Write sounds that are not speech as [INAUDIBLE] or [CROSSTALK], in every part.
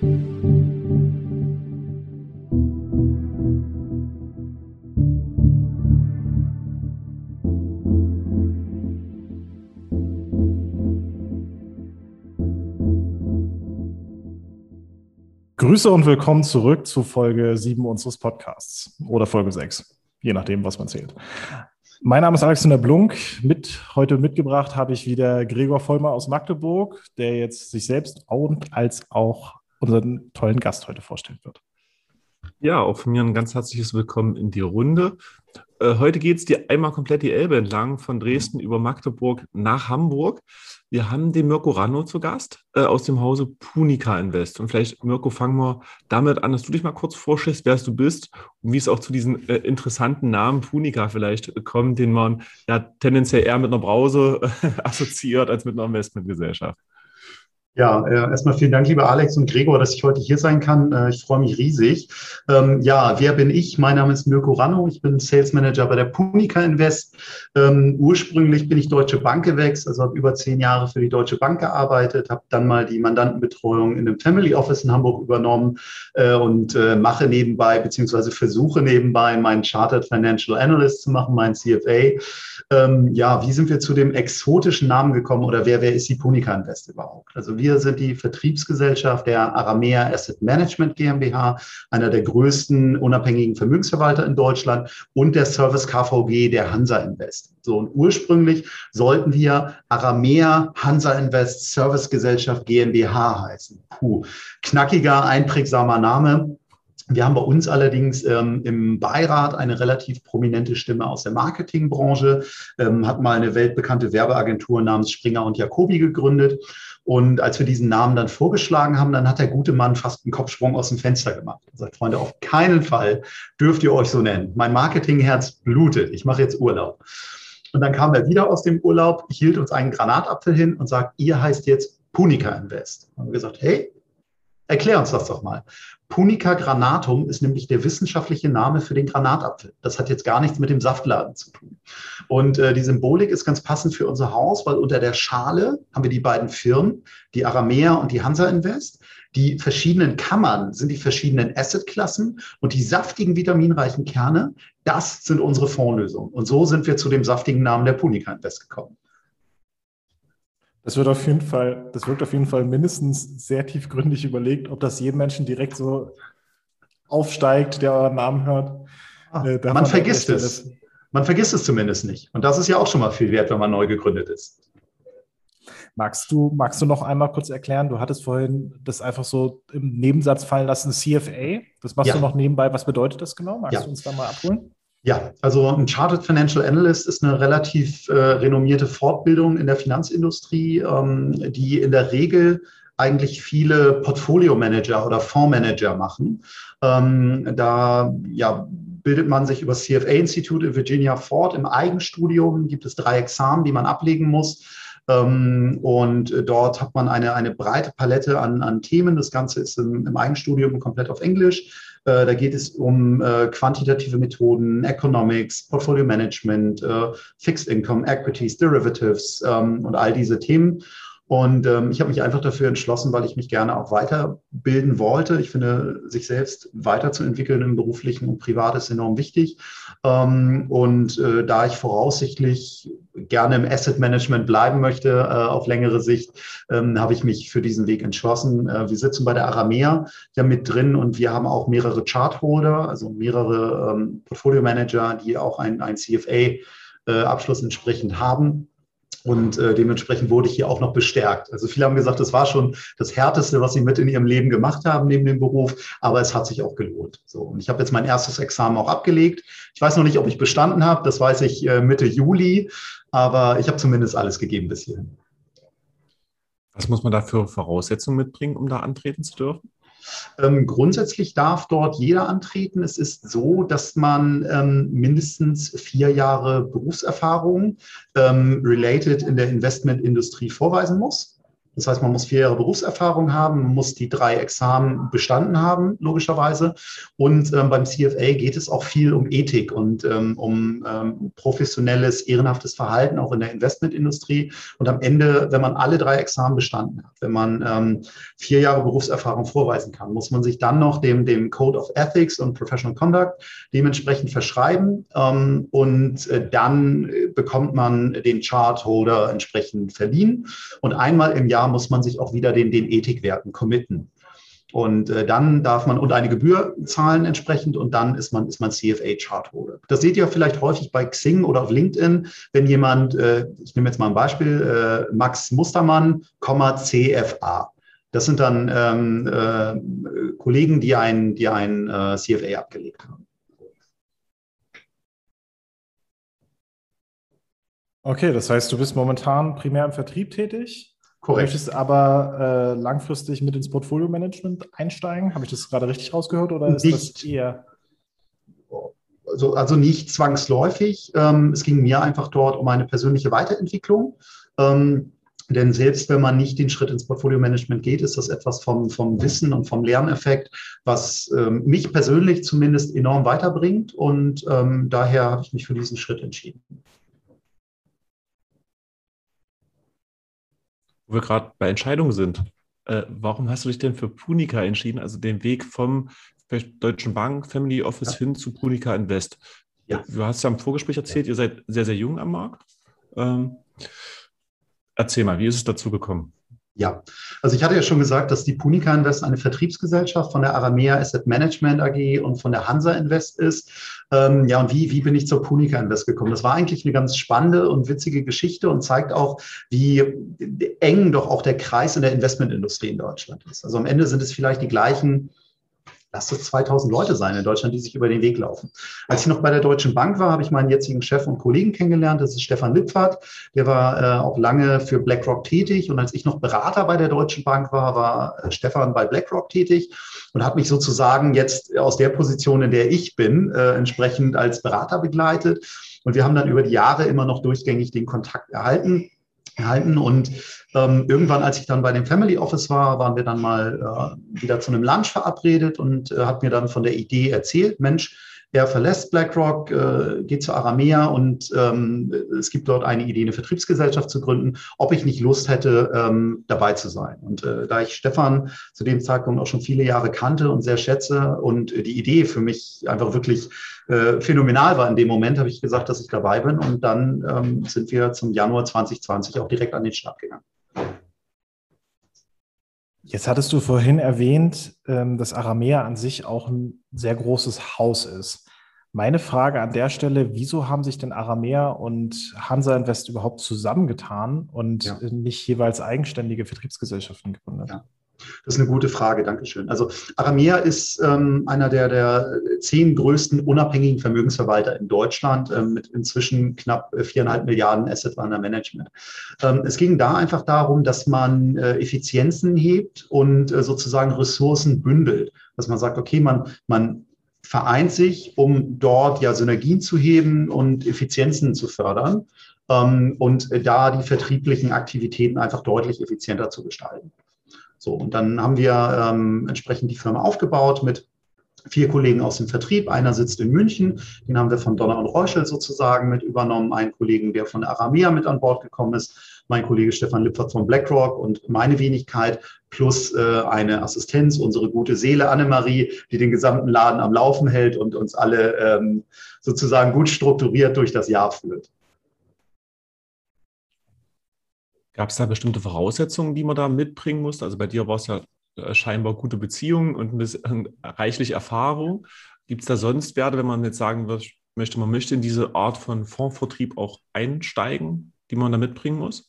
Grüße und willkommen zurück zu Folge 7 unseres Podcasts oder Folge 6, je nachdem, was man zählt. Mein Name ist Alexander Blunk. Mit heute mitgebracht habe ich wieder Gregor Vollmer aus Magdeburg, der jetzt sich selbst und als auch unseren tollen Gast heute vorstellen wird. Ja, auch von mir ein ganz herzliches Willkommen in die Runde. Äh, heute geht es dir einmal komplett die Elbe entlang, von Dresden über Magdeburg nach Hamburg. Wir haben den Mirko Ranno zu Gast äh, aus dem Hause Punica Invest. Und vielleicht, Mirko, fangen wir damit an, dass du dich mal kurz vorstellst, wer du bist und wie es auch zu diesem äh, interessanten Namen Punica vielleicht kommt, den man ja tendenziell eher mit einer Brause [LAUGHS] assoziiert als mit einer Investmentgesellschaft. Ja, äh, erstmal vielen Dank, lieber Alex und Gregor, dass ich heute hier sein kann. Äh, ich freue mich riesig. Ähm, ja, wer bin ich? Mein Name ist Mirko Ranno. Ich bin Sales Manager bei der Punica Invest. Ähm, ursprünglich bin ich Deutsche Bank gewechselt, also habe über zehn Jahre für die Deutsche Bank gearbeitet, habe dann mal die Mandantenbetreuung in einem Family Office in Hamburg übernommen äh, und mache nebenbei, beziehungsweise versuche nebenbei, meinen Chartered Financial Analyst zu machen, meinen CFA. Ähm, ja, wie sind wir zu dem exotischen Namen gekommen oder wer, wer ist die Punica Invest überhaupt? Also wir wir sind die Vertriebsgesellschaft der Aramea Asset Management GmbH, einer der größten unabhängigen Vermögensverwalter in Deutschland und der Service KVG der Hansa Invest. So, und ursprünglich sollten wir Aramea Hansa Invest Service Gesellschaft GmbH heißen. Puh, knackiger, einprägsamer Name. Wir haben bei uns allerdings ähm, im Beirat eine relativ prominente Stimme aus der Marketingbranche, ähm, hat mal eine weltbekannte Werbeagentur namens Springer und Jacobi gegründet. Und als wir diesen Namen dann vorgeschlagen haben, dann hat der gute Mann fast einen Kopfsprung aus dem Fenster gemacht. Er sagt, Freunde, auf keinen Fall dürft ihr euch so nennen. Mein Marketingherz blutet. Ich mache jetzt Urlaub. Und dann kam er wieder aus dem Urlaub, hielt uns einen Granatapfel hin und sagt, ihr heißt jetzt Punica Invest. Haben wir gesagt, hey, erklär uns das doch mal. Punica granatum ist nämlich der wissenschaftliche Name für den Granatapfel. Das hat jetzt gar nichts mit dem Saftladen zu tun. Und äh, die Symbolik ist ganz passend für unser Haus, weil unter der Schale haben wir die beiden Firmen, die Aramea und die Hansa Invest. Die verschiedenen Kammern sind die verschiedenen Assetklassen und die saftigen, vitaminreichen Kerne, das sind unsere Fondslösungen. Und so sind wir zu dem saftigen Namen der Punica Invest gekommen. Das wird auf jeden Fall, das wirkt auf jeden Fall mindestens sehr tiefgründig überlegt, ob das jedem Menschen direkt so aufsteigt, der euren Namen hört. Ah, äh, man vergisst es. Man vergisst es zumindest nicht. Und das ist ja auch schon mal viel wert, wenn man neu gegründet ist. Magst du, magst du noch einmal kurz erklären? Du hattest vorhin das einfach so im Nebensatz fallen lassen, CFA. Das machst ja. du noch nebenbei. Was bedeutet das genau? Magst ja. du uns da mal abholen? Ja, also ein Chartered Financial Analyst ist eine relativ äh, renommierte Fortbildung in der Finanzindustrie, ähm, die in der Regel eigentlich viele Portfolio-Manager oder Fondsmanager machen. Ähm, da ja, bildet man sich über CFA-Institut in Virginia fort. Im Eigenstudium gibt es drei Examen, die man ablegen muss. Ähm, und dort hat man eine, eine breite Palette an, an Themen. Das Ganze ist im, im Eigenstudium komplett auf Englisch. Äh, da geht es um äh, quantitative Methoden, Economics, Portfolio Management, äh, Fixed Income, Equities, Derivatives ähm, und all diese Themen. Und ähm, ich habe mich einfach dafür entschlossen, weil ich mich gerne auch weiterbilden wollte. Ich finde, sich selbst weiterzuentwickeln im beruflichen und privat ist enorm wichtig. Ähm, und äh, da ich voraussichtlich gerne im Asset Management bleiben möchte äh, auf längere Sicht, ähm, habe ich mich für diesen Weg entschlossen. Äh, wir sitzen bei der Aramea ja mit drin und wir haben auch mehrere Chartholder, also mehrere ähm, Portfolio Manager, die auch ein, ein CFA-Abschluss äh, entsprechend haben. Und äh, dementsprechend wurde ich hier auch noch bestärkt. Also viele haben gesagt, das war schon das Härteste, was sie mit in ihrem Leben gemacht haben neben dem Beruf, aber es hat sich auch gelohnt. So, und ich habe jetzt mein erstes Examen auch abgelegt. Ich weiß noch nicht, ob ich bestanden habe, das weiß ich äh, Mitte Juli, aber ich habe zumindest alles gegeben bis hierhin. Was muss man da für Voraussetzungen mitbringen, um da antreten zu dürfen? Ähm, grundsätzlich darf dort jeder antreten. Es ist so, dass man ähm, mindestens vier Jahre Berufserfahrung ähm, related in der Investmentindustrie vorweisen muss. Das heißt, man muss vier Jahre Berufserfahrung haben, man muss die drei Examen bestanden haben, logischerweise. Und ähm, beim CFA geht es auch viel um Ethik und ähm, um ähm, professionelles, ehrenhaftes Verhalten, auch in der Investmentindustrie. Und am Ende, wenn man alle drei Examen bestanden hat, wenn man ähm, vier Jahre Berufserfahrung vorweisen kann, muss man sich dann noch dem, dem Code of Ethics und Professional Conduct dementsprechend verschreiben. Ähm, und äh, dann bekommt man den Chartholder entsprechend verliehen. Und einmal im Jahr muss man sich auch wieder den, den Ethikwerten committen. Und äh, dann darf man und eine Gebühr zahlen entsprechend und dann ist man, ist man CFA Chartholder. Das seht ihr vielleicht häufig bei Xing oder auf LinkedIn, wenn jemand, äh, ich nehme jetzt mal ein Beispiel, äh, Max Mustermann, CFA. Das sind dann ähm, äh, Kollegen, die ein, die ein äh, CFA abgelegt haben. Okay, das heißt, du bist momentan primär im Vertrieb tätig? Korrekt. Möchtest aber äh, langfristig mit ins Portfolio-Management einsteigen? Habe ich das gerade richtig rausgehört oder ist nicht, das eher? Also, also nicht zwangsläufig. Ähm, es ging mir einfach dort um eine persönliche Weiterentwicklung. Ähm, denn selbst wenn man nicht den Schritt ins Portfolio-Management geht, ist das etwas vom, vom Wissen und vom Lerneffekt, was ähm, mich persönlich zumindest enorm weiterbringt. Und ähm, daher habe ich mich für diesen Schritt entschieden. Wo wir gerade bei Entscheidungen sind. Äh, warum hast du dich denn für Punica entschieden, also den Weg vom Deutschen Bank Family Office ja. hin zu Punica Invest? Ja. Du hast ja im Vorgespräch erzählt, ihr seid sehr, sehr jung am Markt. Ähm, erzähl mal, wie ist es dazu gekommen? Ja, also ich hatte ja schon gesagt, dass die Punica Invest eine Vertriebsgesellschaft von der Aramea Asset Management AG und von der Hansa Invest ist. Ähm, ja, und wie, wie bin ich zur Punica Invest gekommen? Das war eigentlich eine ganz spannende und witzige Geschichte und zeigt auch, wie eng doch auch der Kreis in der Investmentindustrie in Deutschland ist. Also am Ende sind es vielleicht die gleichen lass es 2000 Leute sein in Deutschland, die sich über den Weg laufen. Als ich noch bei der Deutschen Bank war, habe ich meinen jetzigen Chef und Kollegen kennengelernt. Das ist Stefan Lippfahrt. Der war äh, auch lange für BlackRock tätig. Und als ich noch Berater bei der Deutschen Bank war, war äh, Stefan bei BlackRock tätig und hat mich sozusagen jetzt aus der Position, in der ich bin, äh, entsprechend als Berater begleitet. Und wir haben dann über die Jahre immer noch durchgängig den Kontakt erhalten erhalten. Und ähm, irgendwann, als ich dann bei dem Family Office war, waren wir dann mal äh, wieder zu einem Lunch verabredet und äh, hat mir dann von der Idee erzählt, Mensch, er verlässt BlackRock, äh, geht zu Aramea und ähm, es gibt dort eine Idee, eine Vertriebsgesellschaft zu gründen, ob ich nicht Lust hätte, ähm, dabei zu sein. Und äh, da ich Stefan zu dem Zeitpunkt auch schon viele Jahre kannte und sehr schätze und äh, die Idee für mich einfach wirklich äh, phänomenal war in dem Moment, habe ich gesagt, dass ich dabei bin. Und dann ähm, sind wir zum Januar 2020 auch direkt an den Start gegangen. Jetzt hattest du vorhin erwähnt, ähm, dass Aramea an sich auch ein sehr großes Haus ist. Meine Frage an der Stelle, wieso haben sich denn Aramea und Hansa Invest überhaupt zusammengetan und ja. nicht jeweils eigenständige Vertriebsgesellschaften gegründet? Ja. Das ist eine gute Frage, Dankeschön. Also Aramea ist ähm, einer der, der zehn größten unabhängigen Vermögensverwalter in Deutschland ähm, mit inzwischen knapp äh, viereinhalb Milliarden Asset Under Management. Ähm, es ging da einfach darum, dass man äh, Effizienzen hebt und äh, sozusagen Ressourcen bündelt. Dass man sagt, okay, man, man vereint sich, um dort ja Synergien zu heben und Effizienzen zu fördern ähm, und da die vertrieblichen Aktivitäten einfach deutlich effizienter zu gestalten. So, und dann haben wir ähm, entsprechend die Firma aufgebaut mit vier Kollegen aus dem Vertrieb. Einer sitzt in München, den haben wir von Donner und Reuschel sozusagen mit übernommen. Einen Kollegen, der von Aramea mit an Bord gekommen ist. Mein Kollege Stefan Lippert von BlackRock und meine Wenigkeit plus äh, eine Assistenz, unsere gute Seele Annemarie, die den gesamten Laden am Laufen hält und uns alle ähm, sozusagen gut strukturiert durch das Jahr führt. Gab es da bestimmte Voraussetzungen, die man da mitbringen musste? Also bei dir war es ja äh, scheinbar gute Beziehungen und ein bisschen [LAUGHS] reichlich Erfahrung. Gibt es da sonst Werte, wenn man jetzt sagen möchte, man möchte in diese Art von Fondsvertrieb auch einsteigen, die man da mitbringen muss?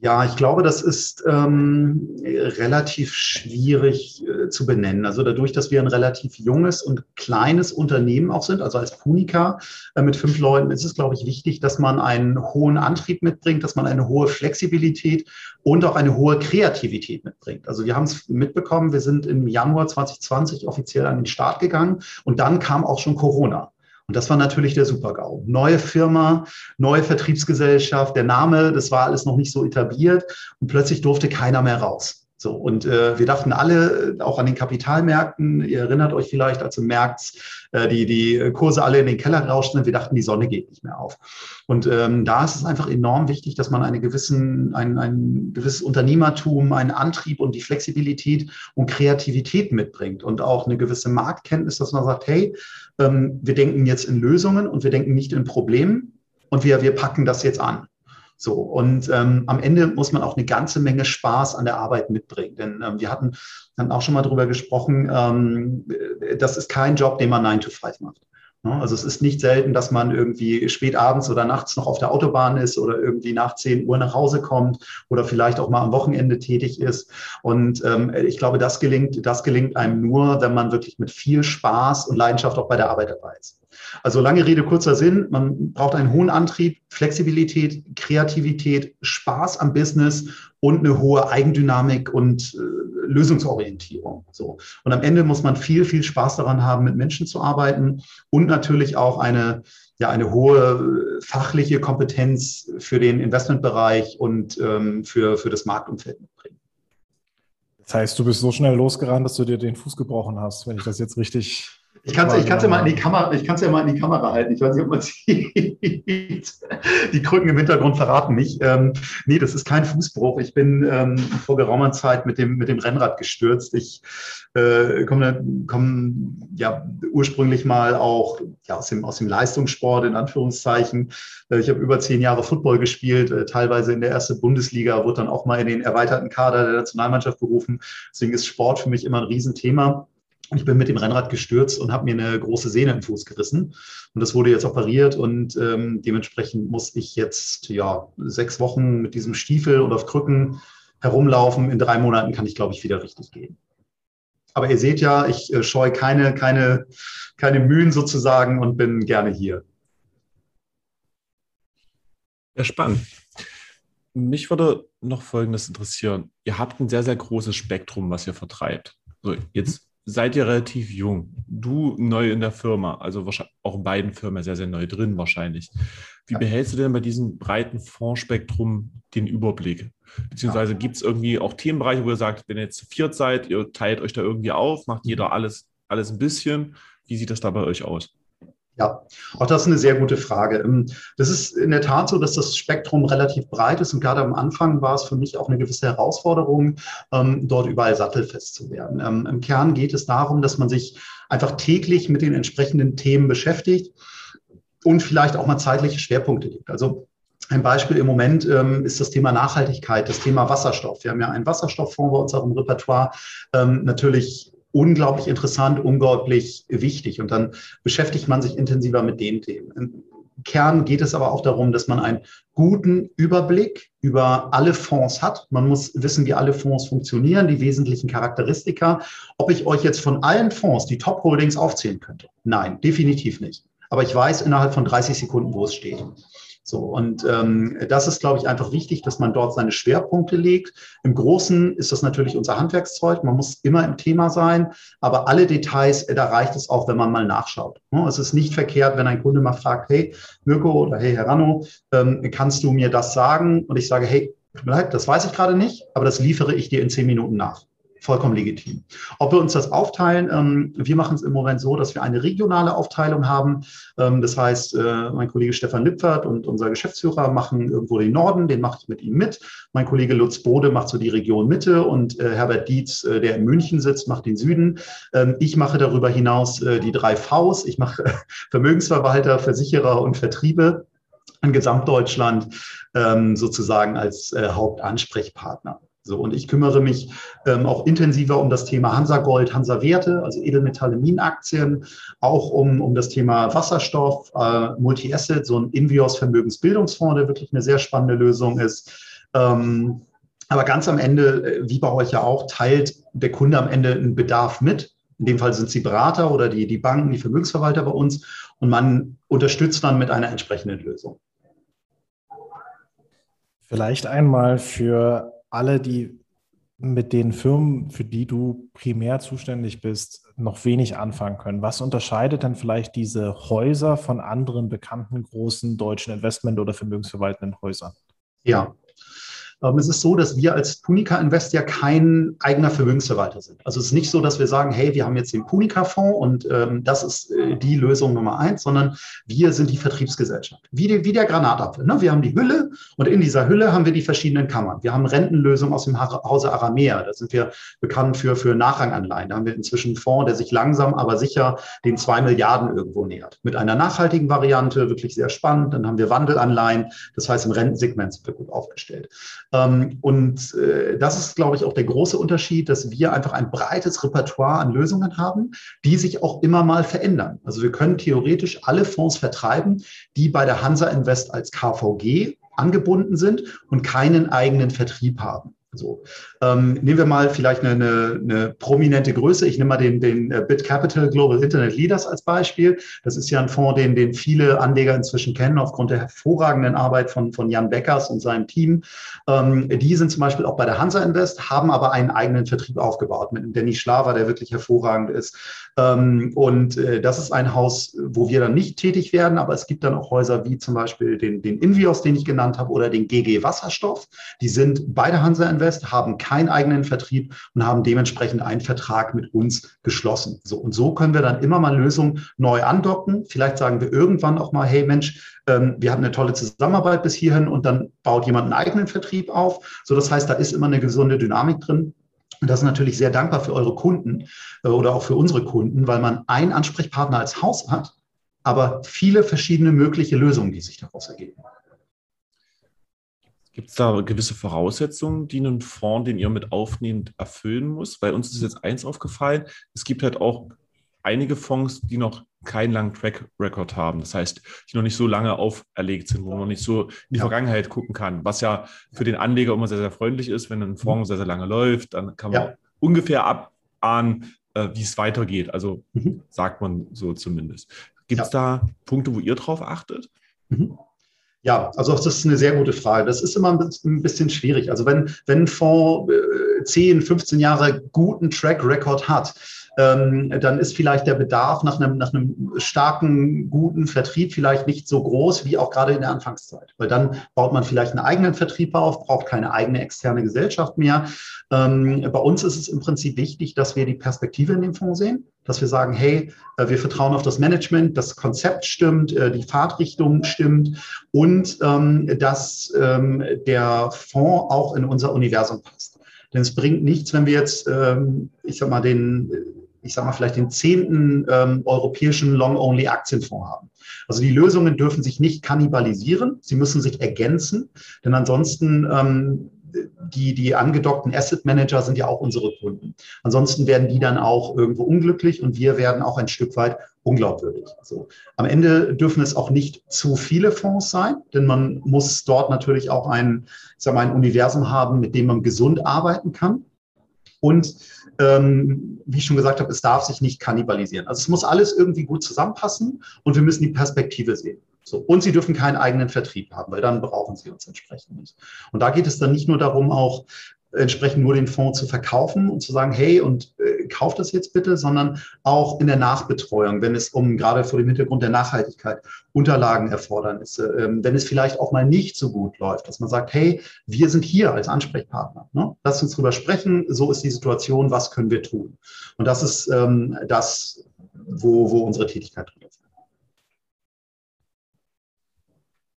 Ja, ich glaube, das ist ähm, relativ schwierig äh, zu benennen. Also dadurch, dass wir ein relativ junges und kleines Unternehmen auch sind, also als Punica äh, mit fünf Leuten, ist es, glaube ich, wichtig, dass man einen hohen Antrieb mitbringt, dass man eine hohe Flexibilität und auch eine hohe Kreativität mitbringt. Also wir haben es mitbekommen, wir sind im Januar 2020 offiziell an den Start gegangen und dann kam auch schon Corona. Und das war natürlich der Super-GAU. Neue Firma, neue Vertriebsgesellschaft, der Name, das war alles noch nicht so etabliert und plötzlich durfte keiner mehr raus. So, und äh, wir dachten alle, äh, auch an den Kapitalmärkten, ihr erinnert euch vielleicht, als im März äh, die, die Kurse alle in den Keller gerauscht sind, wir dachten, die Sonne geht nicht mehr auf. Und ähm, da ist es einfach enorm wichtig, dass man eine gewissen, ein, ein gewisses Unternehmertum, einen Antrieb und die Flexibilität und Kreativität mitbringt und auch eine gewisse Marktkenntnis, dass man sagt, hey, ähm, wir denken jetzt in Lösungen und wir denken nicht in Problemen und wir, wir packen das jetzt an. So, und ähm, am Ende muss man auch eine ganze Menge Spaß an der Arbeit mitbringen. Denn ähm, wir hatten dann auch schon mal drüber gesprochen, ähm, das ist kein Job, den man 9 to 5 macht. Also es ist nicht selten, dass man irgendwie spät abends oder nachts noch auf der Autobahn ist oder irgendwie nach 10 Uhr nach Hause kommt oder vielleicht auch mal am Wochenende tätig ist. Und ähm, ich glaube, das gelingt, das gelingt einem nur, wenn man wirklich mit viel Spaß und Leidenschaft auch bei der Arbeit dabei ist. Also lange Rede, kurzer Sinn. Man braucht einen hohen Antrieb, Flexibilität, Kreativität, Spaß am Business und eine hohe Eigendynamik und äh, Lösungsorientierung. So. Und am Ende muss man viel, viel Spaß daran haben, mit Menschen zu arbeiten und natürlich auch eine, ja, eine hohe fachliche Kompetenz für den Investmentbereich und ähm, für, für das Marktumfeld mitbringen. Das heißt, du bist so schnell losgerannt, dass du dir den Fuß gebrochen hast, wenn ich das jetzt richtig ich kann es ja mal in die Kamera, ich kann ja mal in die Kamera halten. Ich weiß nicht, ob man [LAUGHS] sieht. Die Krücken im Hintergrund verraten mich. Ähm, nee, das ist kein Fußbruch. Ich bin ähm, vor geraumer Zeit mit dem, mit dem Rennrad gestürzt. Ich äh, komme komm, ja ursprünglich mal auch ja, aus, dem, aus dem Leistungssport, in Anführungszeichen. Äh, ich habe über zehn Jahre Football gespielt, äh, teilweise in der ersten Bundesliga, wurde dann auch mal in den erweiterten Kader der Nationalmannschaft berufen. Deswegen ist Sport für mich immer ein Riesenthema. Ich bin mit dem Rennrad gestürzt und habe mir eine große Sehne im Fuß gerissen. Und das wurde jetzt operiert und ähm, dementsprechend muss ich jetzt ja sechs Wochen mit diesem Stiefel und auf Krücken herumlaufen. In drei Monaten kann ich, glaube ich, wieder richtig gehen. Aber ihr seht ja, ich äh, scheue keine, keine, keine Mühen sozusagen und bin gerne hier. Ja, spannend. Mich würde noch Folgendes interessieren. Ihr habt ein sehr, sehr großes Spektrum, was ihr vertreibt. So, jetzt seid ihr relativ jung. Du neu in der Firma, also wahrscheinlich auch in beiden Firmen sehr, sehr neu drin wahrscheinlich. Wie ja. behältst du denn bei diesem breiten Fondsspektrum den Überblick? Beziehungsweise ja. gibt es irgendwie auch Themenbereiche, wo ihr sagt, wenn ihr jetzt zu viert seid, ihr teilt euch da irgendwie auf, macht jeder mhm. alles, alles ein bisschen. Wie sieht das da bei euch aus? Ja, auch das ist eine sehr gute Frage. Ähm, das ist in der Tat so, dass das Spektrum relativ breit ist und gerade am Anfang war es für mich auch eine gewisse Herausforderung, ähm, dort überall sattelfest zu werden. Ähm, Im Kern geht es darum, dass man sich einfach täglich mit den entsprechenden Themen beschäftigt und vielleicht auch mal zeitliche Schwerpunkte legt. Also ein Beispiel im Moment ähm, ist das Thema Nachhaltigkeit, das Thema Wasserstoff. Wir haben ja einen Wasserstofffonds bei uns auch im Repertoire. Ähm, natürlich unglaublich interessant, unglaublich wichtig. Und dann beschäftigt man sich intensiver mit den Themen. Im Kern geht es aber auch darum, dass man einen guten Überblick über alle Fonds hat. Man muss wissen, wie alle Fonds funktionieren, die wesentlichen Charakteristika. Ob ich euch jetzt von allen Fonds die Top-Holdings aufzählen könnte? Nein, definitiv nicht. Aber ich weiß innerhalb von 30 Sekunden, wo es steht. So, und ähm, das ist, glaube ich, einfach wichtig, dass man dort seine Schwerpunkte legt. Im Großen ist das natürlich unser Handwerkszeug. Man muss immer im Thema sein, aber alle Details, äh, da reicht es auch, wenn man mal nachschaut. Ne? Es ist nicht verkehrt, wenn ein Kunde mal fragt, hey, Mirko oder hey, Herr Ranno, ähm, kannst du mir das sagen? Und ich sage, hey, das weiß ich gerade nicht, aber das liefere ich dir in zehn Minuten nach vollkommen legitim. Ob wir uns das aufteilen, ähm, wir machen es im Moment so, dass wir eine regionale Aufteilung haben. Ähm, das heißt, äh, mein Kollege Stefan Lipfert und unser Geschäftsführer machen irgendwo den Norden, den mache ich mit ihm mit. Mein Kollege Lutz Bode macht so die Region Mitte und äh, Herbert Dietz, äh, der in München sitzt, macht den Süden. Ähm, ich mache darüber hinaus äh, die drei Vs. Ich mache [LAUGHS] Vermögensverwalter, Versicherer und Vertriebe in Gesamtdeutschland ähm, sozusagen als äh, Hauptansprechpartner. So, und ich kümmere mich ähm, auch intensiver um das Thema Hansa Gold, Hansa Werte, also Edelmetalle, Minenaktien, auch um, um das Thema Wasserstoff, äh, Multi-Asset, so ein Invios Vermögensbildungsfonds, der wirklich eine sehr spannende Lösung ist. Ähm, aber ganz am Ende, äh, wie bei euch ja auch, teilt der Kunde am Ende einen Bedarf mit. In dem Fall sind es die Berater oder die, die Banken, die Vermögensverwalter bei uns. Und man unterstützt dann mit einer entsprechenden Lösung. Vielleicht einmal für alle, die mit den Firmen, für die du primär zuständig bist, noch wenig anfangen können. Was unterscheidet dann vielleicht diese Häuser von anderen bekannten großen deutschen Investment- oder vermögensverwaltenden Häusern? Ja, es ist so, dass wir als Punica Invest ja kein eigener Vermögensverwalter sind. Also es ist nicht so, dass wir sagen, hey, wir haben jetzt den Punica-Fonds und ähm, das ist äh, die Lösung Nummer eins, sondern wir sind die Vertriebsgesellschaft. Wie, die, wie der Granatapfel. Ne? Wir haben die Hülle und in dieser Hülle haben wir die verschiedenen Kammern. Wir haben Rentenlösungen aus dem Hause Aramea. Da sind wir bekannt für, für Nachranganleihen. Da haben wir inzwischen einen Fonds, der sich langsam, aber sicher den zwei Milliarden irgendwo nähert. Mit einer nachhaltigen Variante, wirklich sehr spannend. Dann haben wir Wandelanleihen. Das heißt, im Rentensegment sind wir gut aufgestellt. Ähm, und äh, das ist, glaube ich, auch der große Unterschied, dass wir einfach ein breites Repertoire an Lösungen haben, die sich auch immer mal verändern. Also wir können theoretisch alle Fonds vertreiben, die bei der Hansa Invest als KVG angebunden sind und keinen eigenen Vertrieb haben. So. Ähm, nehmen wir mal vielleicht eine, eine, eine, prominente Größe. Ich nehme mal den, den äh, Bit Capital Global Internet Leaders als Beispiel. Das ist ja ein Fonds, den, den viele Anleger inzwischen kennen, aufgrund der hervorragenden Arbeit von, von Jan Beckers und seinem Team. Ähm, die sind zum Beispiel auch bei der Hansa Invest, haben aber einen eigenen Vertrieb aufgebaut mit Danny Schlaver, der wirklich hervorragend ist. Ähm, und äh, das ist ein Haus, wo wir dann nicht tätig werden, aber es gibt dann auch Häuser wie zum Beispiel den, den Invios, den ich genannt habe, oder den GG Wasserstoff. Die sind bei der Hansa Invest Invest, haben keinen eigenen Vertrieb und haben dementsprechend einen Vertrag mit uns geschlossen. So, und so können wir dann immer mal Lösungen neu andocken. Vielleicht sagen wir irgendwann auch mal, hey Mensch, ähm, wir hatten eine tolle Zusammenarbeit bis hierhin und dann baut jemand einen eigenen Vertrieb auf. So, das heißt, da ist immer eine gesunde Dynamik drin. Und das ist natürlich sehr dankbar für eure Kunden äh, oder auch für unsere Kunden, weil man einen Ansprechpartner als Haus hat, aber viele verschiedene mögliche Lösungen, die sich daraus ergeben. Gibt es da gewisse Voraussetzungen, die ein Fonds, den ihr mit aufnehmt, erfüllen muss? Bei uns ist jetzt eins aufgefallen. Es gibt halt auch einige Fonds, die noch keinen langen Track Record haben. Das heißt, die noch nicht so lange auferlegt sind, wo man nicht so in die. Vergangenheit gucken kann, was ja für den Anleger immer sehr, sehr freundlich ist. Wenn ein Fonds sehr, sehr lange läuft, dann kann man ja. ungefähr abahnen, äh, wie es weitergeht. Also mhm. sagt man so zumindest. Gibt es ja. da Punkte, wo ihr drauf achtet? Mhm. Ja, also das ist eine sehr gute Frage. Das ist immer ein bisschen schwierig. Also wenn, wenn ein Fonds 10, äh, 15 Jahre guten Track Record hat, dann ist vielleicht der Bedarf nach einem, nach einem starken, guten Vertrieb vielleicht nicht so groß wie auch gerade in der Anfangszeit. Weil dann baut man vielleicht einen eigenen Vertrieb auf, braucht keine eigene externe Gesellschaft mehr. Ähm, bei uns ist es im Prinzip wichtig, dass wir die Perspektive in dem Fonds sehen, dass wir sagen, hey, äh, wir vertrauen auf das Management, das Konzept stimmt, äh, die Fahrtrichtung stimmt und ähm, dass ähm, der Fonds auch in unser Universum passt. Denn es bringt nichts, wenn wir jetzt, ähm, ich sag mal, den ich sage mal, vielleicht den zehnten ähm, europäischen Long-Only-Aktienfonds haben. Also die Lösungen dürfen sich nicht kannibalisieren, sie müssen sich ergänzen, denn ansonsten ähm, die, die angedockten Asset Manager sind ja auch unsere Kunden. Ansonsten werden die dann auch irgendwo unglücklich und wir werden auch ein Stück weit unglaubwürdig. Also am Ende dürfen es auch nicht zu viele Fonds sein, denn man muss dort natürlich auch ein, ich sag mal, ein Universum haben, mit dem man gesund arbeiten kann. Und ähm, wie ich schon gesagt habe, es darf sich nicht kannibalisieren. Also es muss alles irgendwie gut zusammenpassen und wir müssen die Perspektive sehen. So. Und sie dürfen keinen eigenen Vertrieb haben, weil dann brauchen sie uns entsprechend nicht. Und da geht es dann nicht nur darum, auch entsprechend nur den Fonds zu verkaufen und zu sagen, hey, und äh, kauft das jetzt bitte, sondern auch in der Nachbetreuung, wenn es um gerade vor dem Hintergrund der Nachhaltigkeit Unterlagen Erfordernisse, ähm, wenn es vielleicht auch mal nicht so gut läuft, dass man sagt, hey, wir sind hier als Ansprechpartner. Ne? Lass uns drüber sprechen, so ist die Situation, was können wir tun? Und das ist ähm, das, wo, wo unsere Tätigkeit drin ist.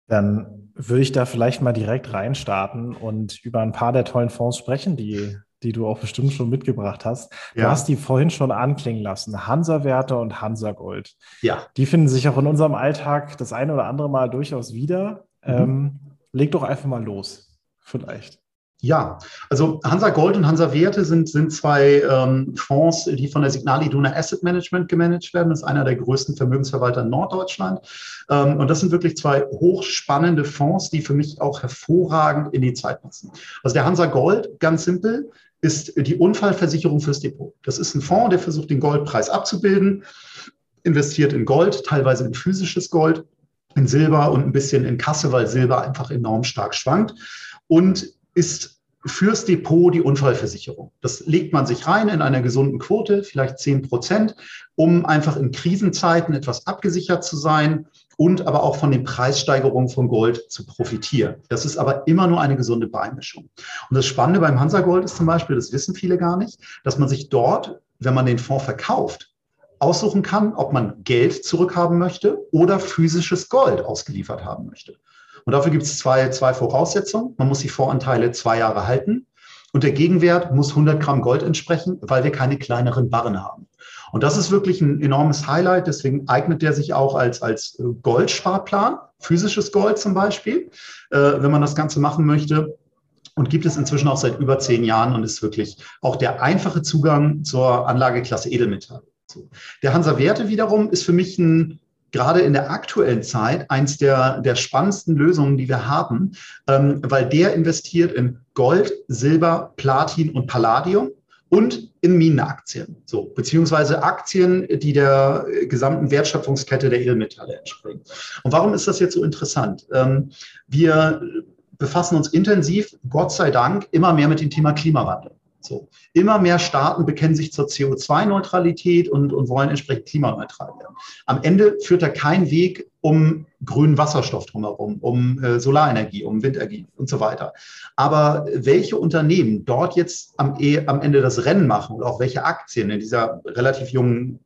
Dann würde ich da vielleicht mal direkt reinstarten und über ein paar der tollen Fonds sprechen, die, die du auch bestimmt schon mitgebracht hast. Du ja. hast die vorhin schon anklingen lassen. Hansa-Werte und Hansa-Gold. Ja. Die finden sich auch in unserem Alltag das eine oder andere Mal durchaus wieder. Mhm. Ähm, leg doch einfach mal los, vielleicht. Ja, also Hansa Gold und Hansa Werte sind, sind zwei ähm, Fonds, die von der Signal Iduna Asset Management gemanagt werden. Das ist einer der größten Vermögensverwalter in Norddeutschland. Ähm, und das sind wirklich zwei hochspannende Fonds, die für mich auch hervorragend in die Zeit passen. Also der Hansa Gold, ganz simpel, ist die Unfallversicherung fürs Depot. Das ist ein Fonds, der versucht, den Goldpreis abzubilden, investiert in Gold, teilweise in physisches Gold, in Silber und ein bisschen in Kasse, weil Silber einfach enorm stark schwankt. Und ist fürs Depot die Unfallversicherung. Das legt man sich rein in einer gesunden Quote, vielleicht 10 Prozent, um einfach in Krisenzeiten etwas abgesichert zu sein und aber auch von den Preissteigerungen von Gold zu profitieren. Das ist aber immer nur eine gesunde Beimischung. Und das Spannende beim Hansa Gold ist zum Beispiel, das wissen viele gar nicht, dass man sich dort, wenn man den Fonds verkauft, aussuchen kann, ob man Geld zurückhaben möchte oder physisches Gold ausgeliefert haben möchte. Und dafür gibt es zwei, zwei Voraussetzungen. Man muss die Voranteile zwei Jahre halten und der Gegenwert muss 100 Gramm Gold entsprechen, weil wir keine kleineren Barren haben. Und das ist wirklich ein enormes Highlight. Deswegen eignet der sich auch als, als Goldsparplan, physisches Gold zum Beispiel, äh, wenn man das Ganze machen möchte. Und gibt es inzwischen auch seit über zehn Jahren und ist wirklich auch der einfache Zugang zur Anlageklasse Edelmetall. Der Hansa Werte wiederum ist für mich ein gerade in der aktuellen Zeit eins der, der spannendsten Lösungen, die wir haben, ähm, weil der investiert in Gold, Silber, Platin und Palladium und in Minenaktien, so, beziehungsweise Aktien, die der gesamten Wertschöpfungskette der Edelmetalle entspringen. Und warum ist das jetzt so interessant? Ähm, wir befassen uns intensiv, Gott sei Dank, immer mehr mit dem Thema Klimawandel. So. Immer mehr Staaten bekennen sich zur CO2-Neutralität und, und wollen entsprechend klimaneutral werden. Am Ende führt da kein Weg um grünen Wasserstoff drumherum, um äh, Solarenergie, um Windenergie und so weiter. Aber welche Unternehmen dort jetzt am, e, am Ende das Rennen machen und auch welche Aktien in dieser relativ jungen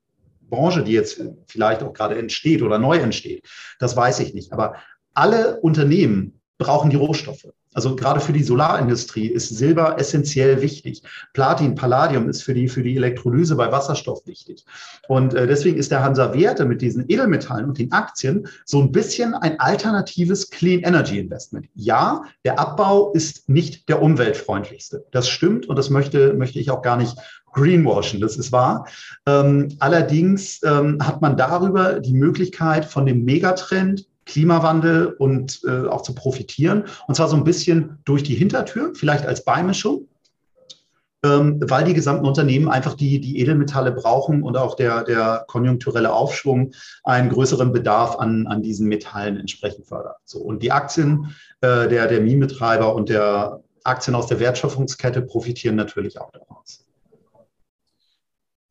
Branche, die jetzt vielleicht auch gerade entsteht oder neu entsteht, das weiß ich nicht. Aber alle Unternehmen brauchen die Rohstoffe. Also gerade für die Solarindustrie ist Silber essentiell wichtig. Platin, Palladium ist für die, für die Elektrolyse bei Wasserstoff wichtig. Und äh, deswegen ist der Hansa Werte mit diesen Edelmetallen und den Aktien so ein bisschen ein alternatives Clean Energy Investment. Ja, der Abbau ist nicht der umweltfreundlichste. Das stimmt und das möchte, möchte ich auch gar nicht greenwashen, das ist wahr. Ähm, allerdings ähm, hat man darüber die Möglichkeit von dem Megatrend Klimawandel und äh, auch zu profitieren. Und zwar so ein bisschen durch die Hintertür, vielleicht als Beimischung, ähm, weil die gesamten Unternehmen einfach die, die Edelmetalle brauchen und auch der, der konjunkturelle Aufschwung einen größeren Bedarf an, an diesen Metallen entsprechend fördert. So, und die Aktien äh, der, der Minenbetreiber und der Aktien aus der Wertschöpfungskette profitieren natürlich auch daraus.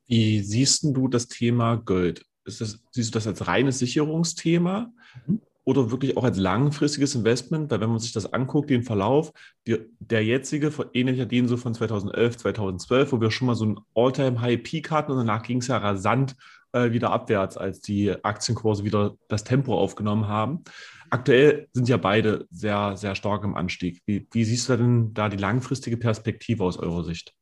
Wie siehst du das Thema Gold? Das, siehst du das als reines Sicherungsthema mhm. oder wirklich auch als langfristiges Investment? Weil wenn man sich das anguckt, den Verlauf, die, der jetzige ähnelt ja den so von 2011, 2012, wo wir schon mal so einen All-Time-High-Peak hatten und danach ging es ja rasant äh, wieder abwärts, als die Aktienkurse wieder das Tempo aufgenommen haben. Aktuell sind ja beide sehr, sehr stark im Anstieg. Wie, wie siehst du denn da die langfristige Perspektive aus eurer Sicht?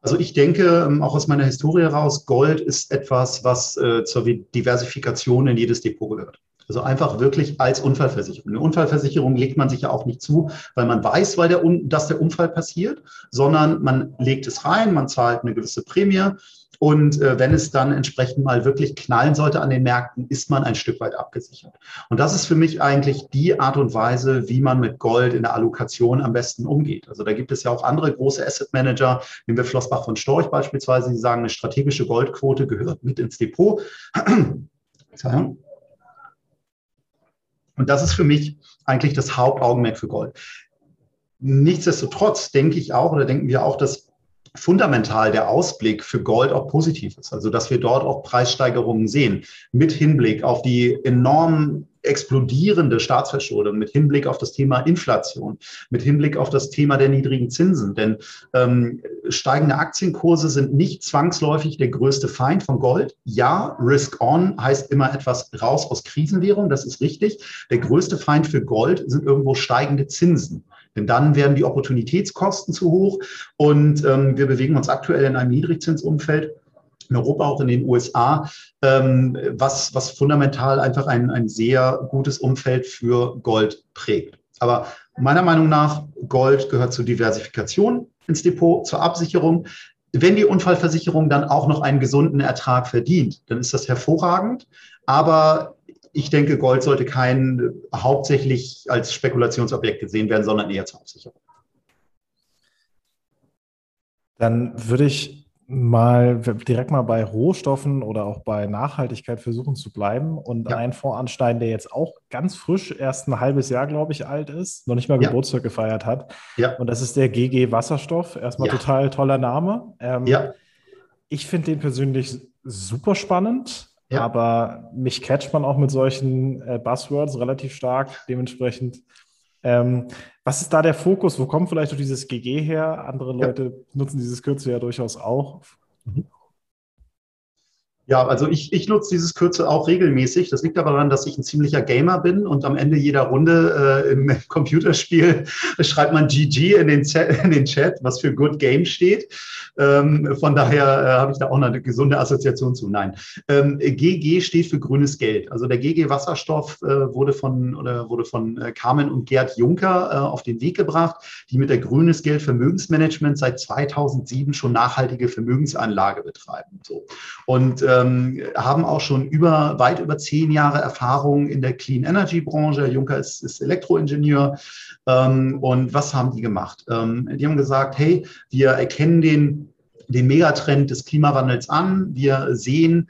Also ich denke, ähm, auch aus meiner Historie heraus, Gold ist etwas, was äh, zur Diversifikation in jedes Depot gehört. Also einfach wirklich als Unfallversicherung. Eine Unfallversicherung legt man sich ja auch nicht zu, weil man weiß, weil der, dass der Unfall passiert, sondern man legt es rein, man zahlt eine gewisse Prämie und äh, wenn es dann entsprechend mal wirklich knallen sollte an den Märkten, ist man ein Stück weit abgesichert. Und das ist für mich eigentlich die Art und Weise, wie man mit Gold in der Allokation am besten umgeht. Also da gibt es ja auch andere große Asset Manager, nehmen wir Flossbach von Storch beispielsweise, die sagen, eine strategische Goldquote gehört mit ins Depot. [CLEARS THROAT] Und das ist für mich eigentlich das Hauptaugenmerk für Gold. Nichtsdestotrotz denke ich auch oder denken wir auch, dass fundamental der Ausblick für Gold auch positiv ist. Also dass wir dort auch Preissteigerungen sehen mit Hinblick auf die enorm explodierende Staatsverschuldung, mit Hinblick auf das Thema Inflation, mit Hinblick auf das Thema der niedrigen Zinsen. Denn ähm, steigende Aktienkurse sind nicht zwangsläufig der größte Feind von Gold. Ja, Risk On heißt immer etwas raus aus Krisenwährung, das ist richtig. Der größte Feind für Gold sind irgendwo steigende Zinsen. Denn dann werden die Opportunitätskosten zu hoch und ähm, wir bewegen uns aktuell in einem Niedrigzinsumfeld in Europa, auch in den USA, ähm, was, was fundamental einfach ein, ein sehr gutes Umfeld für Gold prägt. Aber meiner Meinung nach, Gold gehört zur Diversifikation ins Depot, zur Absicherung. Wenn die Unfallversicherung dann auch noch einen gesunden Ertrag verdient, dann ist das hervorragend. Aber ich denke, Gold sollte kein hauptsächlich als Spekulationsobjekt gesehen werden, sondern eher zur Absicherung. Dann würde ich mal direkt mal bei Rohstoffen oder auch bei Nachhaltigkeit versuchen zu bleiben und ja. einen Fonds ansteigen, der jetzt auch ganz frisch, erst ein halbes Jahr, glaube ich, alt ist, noch nicht mal ja. Geburtstag gefeiert hat. Ja. Und das ist der GG Wasserstoff. Erstmal total toller Name. Ähm, ja. Ich finde den persönlich super spannend, aber mich catcht man auch mit solchen äh, Buzzwords relativ stark. Dementsprechend ähm, was ist da der Fokus? Wo kommt vielleicht auch dieses GG her? Andere Leute ja. nutzen dieses Kürzel ja durchaus auch. Mhm. Ja, also ich, ich nutze dieses Kürzel auch regelmäßig. Das liegt aber daran, dass ich ein ziemlicher Gamer bin und am Ende jeder Runde äh, im [LAUGHS] Computerspiel [LAUGHS] schreibt man GG in den, [LAUGHS] in den Chat, was für Good Game steht. Ähm, von daher äh, habe ich da auch eine gesunde Assoziation zu. Nein. Ähm, GG steht für grünes Geld. Also der GG Wasserstoff äh, wurde von, oder wurde von äh, Carmen und Gerd Juncker äh, auf den Weg gebracht, die mit der grünes Geld Vermögensmanagement seit 2007 schon nachhaltige Vermögensanlage betreiben. So. Und äh, ähm, haben auch schon über, weit über zehn Jahre Erfahrung in der Clean Energy Branche. Juncker ist, ist Elektroingenieur. Ähm, und was haben die gemacht? Ähm, die haben gesagt, hey, wir erkennen den den Megatrend des Klimawandels an. Wir sehen,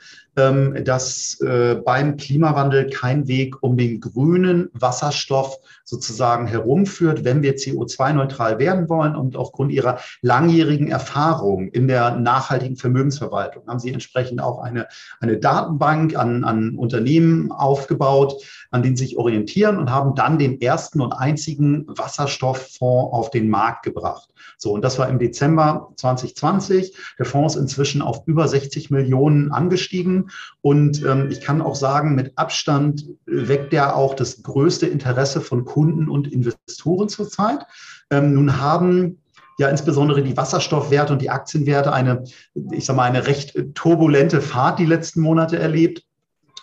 dass äh, beim Klimawandel kein Weg um den grünen Wasserstoff sozusagen herumführt, wenn wir CO2-neutral werden wollen. Und aufgrund ihrer langjährigen Erfahrung in der nachhaltigen Vermögensverwaltung haben sie entsprechend auch eine, eine Datenbank an, an Unternehmen aufgebaut, an denen sie sich orientieren und haben dann den ersten und einzigen Wasserstofffonds auf den Markt gebracht. So, und das war im Dezember 2020. Der Fonds ist inzwischen auf über 60 Millionen angestiegen. Und ähm, ich kann auch sagen, mit Abstand weckt er auch das größte Interesse von Kunden und Investoren zurzeit. Ähm, nun haben ja insbesondere die Wasserstoffwerte und die Aktienwerte eine, ich sage mal, eine recht turbulente Fahrt die letzten Monate erlebt.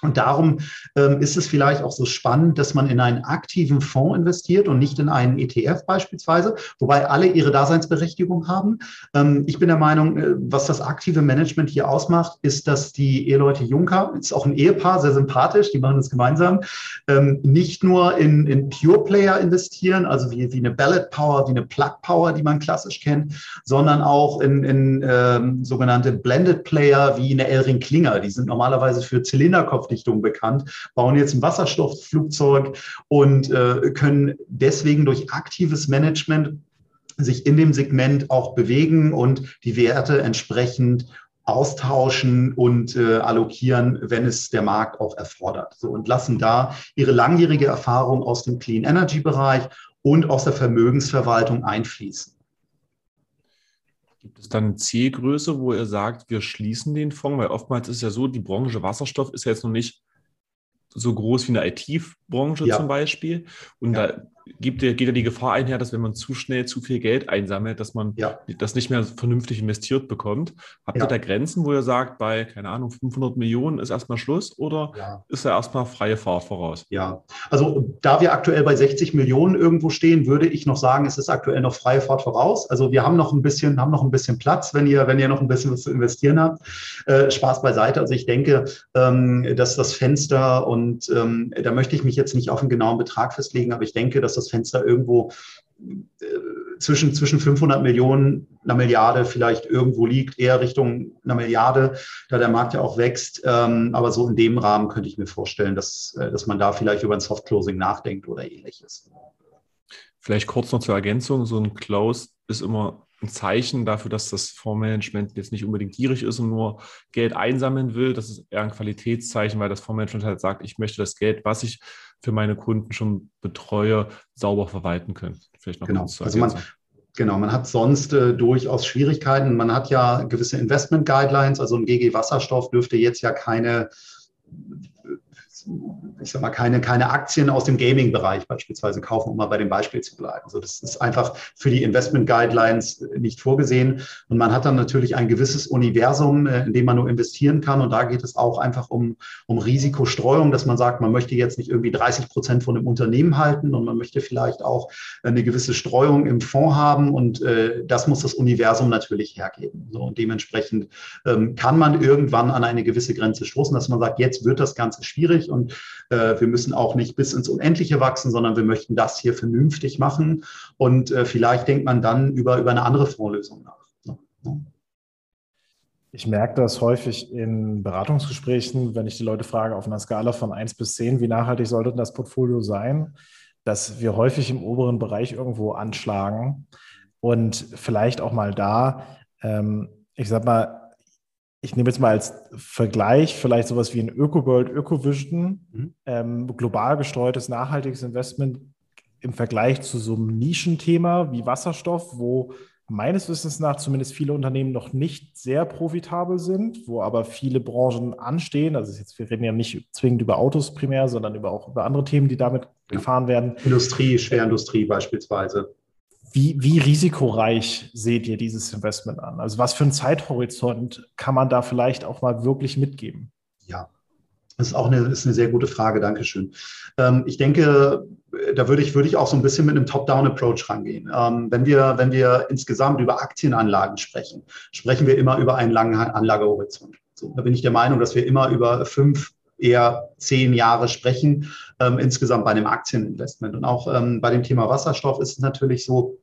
Und darum ähm, ist es vielleicht auch so spannend, dass man in einen aktiven Fonds investiert und nicht in einen ETF beispielsweise, wobei alle ihre Daseinsberechtigung haben. Ähm, ich bin der Meinung, äh, was das aktive Management hier ausmacht, ist, dass die Eheleute Juncker, ist auch ein Ehepaar, sehr sympathisch, die machen das gemeinsam, ähm, nicht nur in, in Pure Player investieren, also wie, wie eine Ballot Power, wie eine Plug Power, die man klassisch kennt, sondern auch in, in ähm, sogenannte Blended Player wie eine Elring Klinger. Die sind normalerweise für Zylinderkopf Wasserstoffdichtung bekannt, bauen jetzt ein Wasserstoffflugzeug und äh, können deswegen durch aktives Management sich in dem Segment auch bewegen und die Werte entsprechend austauschen und äh, allokieren, wenn es der Markt auch erfordert. So, und lassen da ihre langjährige Erfahrung aus dem Clean Energy Bereich und aus der Vermögensverwaltung einfließen. Gibt es dann eine Zielgröße, wo ihr sagt, wir schließen den Fonds? Weil oftmals ist ja so, die Branche Wasserstoff ist ja jetzt noch nicht so groß wie eine IT-Branche ja. zum Beispiel. Und ja. da gibt, geht ja die Gefahr einher, dass wenn man zu schnell zu viel Geld einsammelt, dass man ja. das nicht mehr vernünftig investiert bekommt. Habt ihr da Grenzen, wo ihr sagt, bei, keine Ahnung, 500 Millionen ist erstmal Schluss oder ist da erstmal freie Fahrt voraus? Ja, also da wir aktuell bei 60 Millionen irgendwo stehen, würde ich noch sagen, es ist aktuell noch freie Fahrt voraus. Also wir haben noch ein bisschen, haben noch ein bisschen Platz, wenn ihr, wenn ihr noch ein bisschen was zu investieren habt. Äh, Spaß beiseite. Also ich denke, ähm, dass das Fenster und ähm, da möchte ich mich jetzt nicht auf einen genauen Betrag festlegen, aber ich denke, dass das Fenster irgendwo äh, zwischen, zwischen 500 Millionen, einer Milliarde vielleicht irgendwo liegt, eher Richtung einer Milliarde, da der Markt ja auch wächst. Ähm, aber so in dem Rahmen könnte ich mir vorstellen, dass, äh, dass man da vielleicht über ein Soft-Closing nachdenkt oder ähnliches. Vielleicht kurz noch zur Ergänzung. So ein Close ist immer ein Zeichen dafür, dass das Fondsmanagement jetzt nicht unbedingt gierig ist und nur Geld einsammeln will. Das ist eher ein Qualitätszeichen, weil das Fondsmanagement halt sagt, ich möchte das Geld, was ich für meine Kunden schon betreue, sauber verwalten können. Vielleicht noch genau. Also man, Genau, man hat sonst äh, durchaus Schwierigkeiten. Man hat ja gewisse Investment Guidelines, also ein GG Wasserstoff dürfte jetzt ja keine ich sag mal, keine, keine Aktien aus dem Gaming-Bereich beispielsweise kaufen, um mal bei dem Beispiel zu bleiben. Also das ist einfach für die Investment Guidelines nicht vorgesehen. Und man hat dann natürlich ein gewisses Universum, äh, in dem man nur investieren kann. Und da geht es auch einfach um, um Risikostreuung, dass man sagt, man möchte jetzt nicht irgendwie 30 Prozent von einem Unternehmen halten und man möchte vielleicht auch eine gewisse Streuung im Fonds haben. Und äh, das muss das Universum natürlich hergeben. So, und dementsprechend ähm, kann man irgendwann an eine gewisse Grenze stoßen, dass man sagt, jetzt wird das Ganze schwierig und äh, wir müssen auch nicht bis ins Unendliche wachsen, sondern wir möchten das hier vernünftig machen. Und äh, vielleicht denkt man dann über, über eine andere Fondslösung nach. Ich merke das häufig in Beratungsgesprächen, wenn ich die Leute frage, auf einer Skala von 1 bis 10, wie nachhaltig sollte das Portfolio sein, dass wir häufig im oberen Bereich irgendwo anschlagen und vielleicht auch mal da, ähm, ich sag mal, ich nehme jetzt mal als Vergleich vielleicht sowas wie ein ÖkoGold, ÖkoVision, mhm. ähm, global gestreutes nachhaltiges Investment im Vergleich zu so einem Nischenthema wie Wasserstoff, wo meines Wissens nach zumindest viele Unternehmen noch nicht sehr profitabel sind, wo aber viele Branchen anstehen. Also jetzt, wir reden ja nicht zwingend über Autos primär, sondern über auch über andere Themen, die damit gefahren werden. Industrie, Schwerindustrie beispielsweise. Wie, wie risikoreich seht ihr dieses Investment an? Also was für einen Zeithorizont kann man da vielleicht auch mal wirklich mitgeben? Ja, das ist auch eine, ist eine sehr gute Frage. Dankeschön. Ähm, ich denke, da würde ich, würde ich auch so ein bisschen mit einem Top-Down-Approach rangehen. Ähm, wenn, wir, wenn wir insgesamt über Aktienanlagen sprechen, sprechen wir immer über einen langen Anlagehorizont. So, da bin ich der Meinung, dass wir immer über fünf, eher zehn Jahre sprechen, ähm, insgesamt bei einem Aktieninvestment. Und auch ähm, bei dem Thema Wasserstoff ist es natürlich so,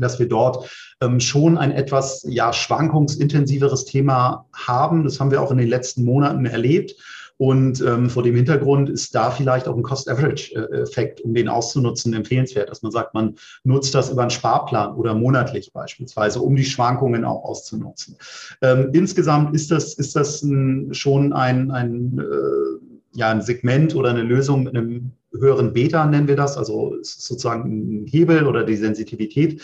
dass wir dort ähm, schon ein etwas ja, schwankungsintensiveres Thema haben. Das haben wir auch in den letzten Monaten erlebt. Und ähm, vor dem Hintergrund ist da vielleicht auch ein Cost-Average-Effekt, um den auszunutzen, empfehlenswert, dass man sagt, man nutzt das über einen Sparplan oder monatlich beispielsweise, um die Schwankungen auch auszunutzen. Ähm, insgesamt ist das, ist das ein, schon ein, ein, äh, ja, ein Segment oder eine Lösung mit einem höheren Beta, nennen wir das, also sozusagen ein Hebel oder die Sensitivität.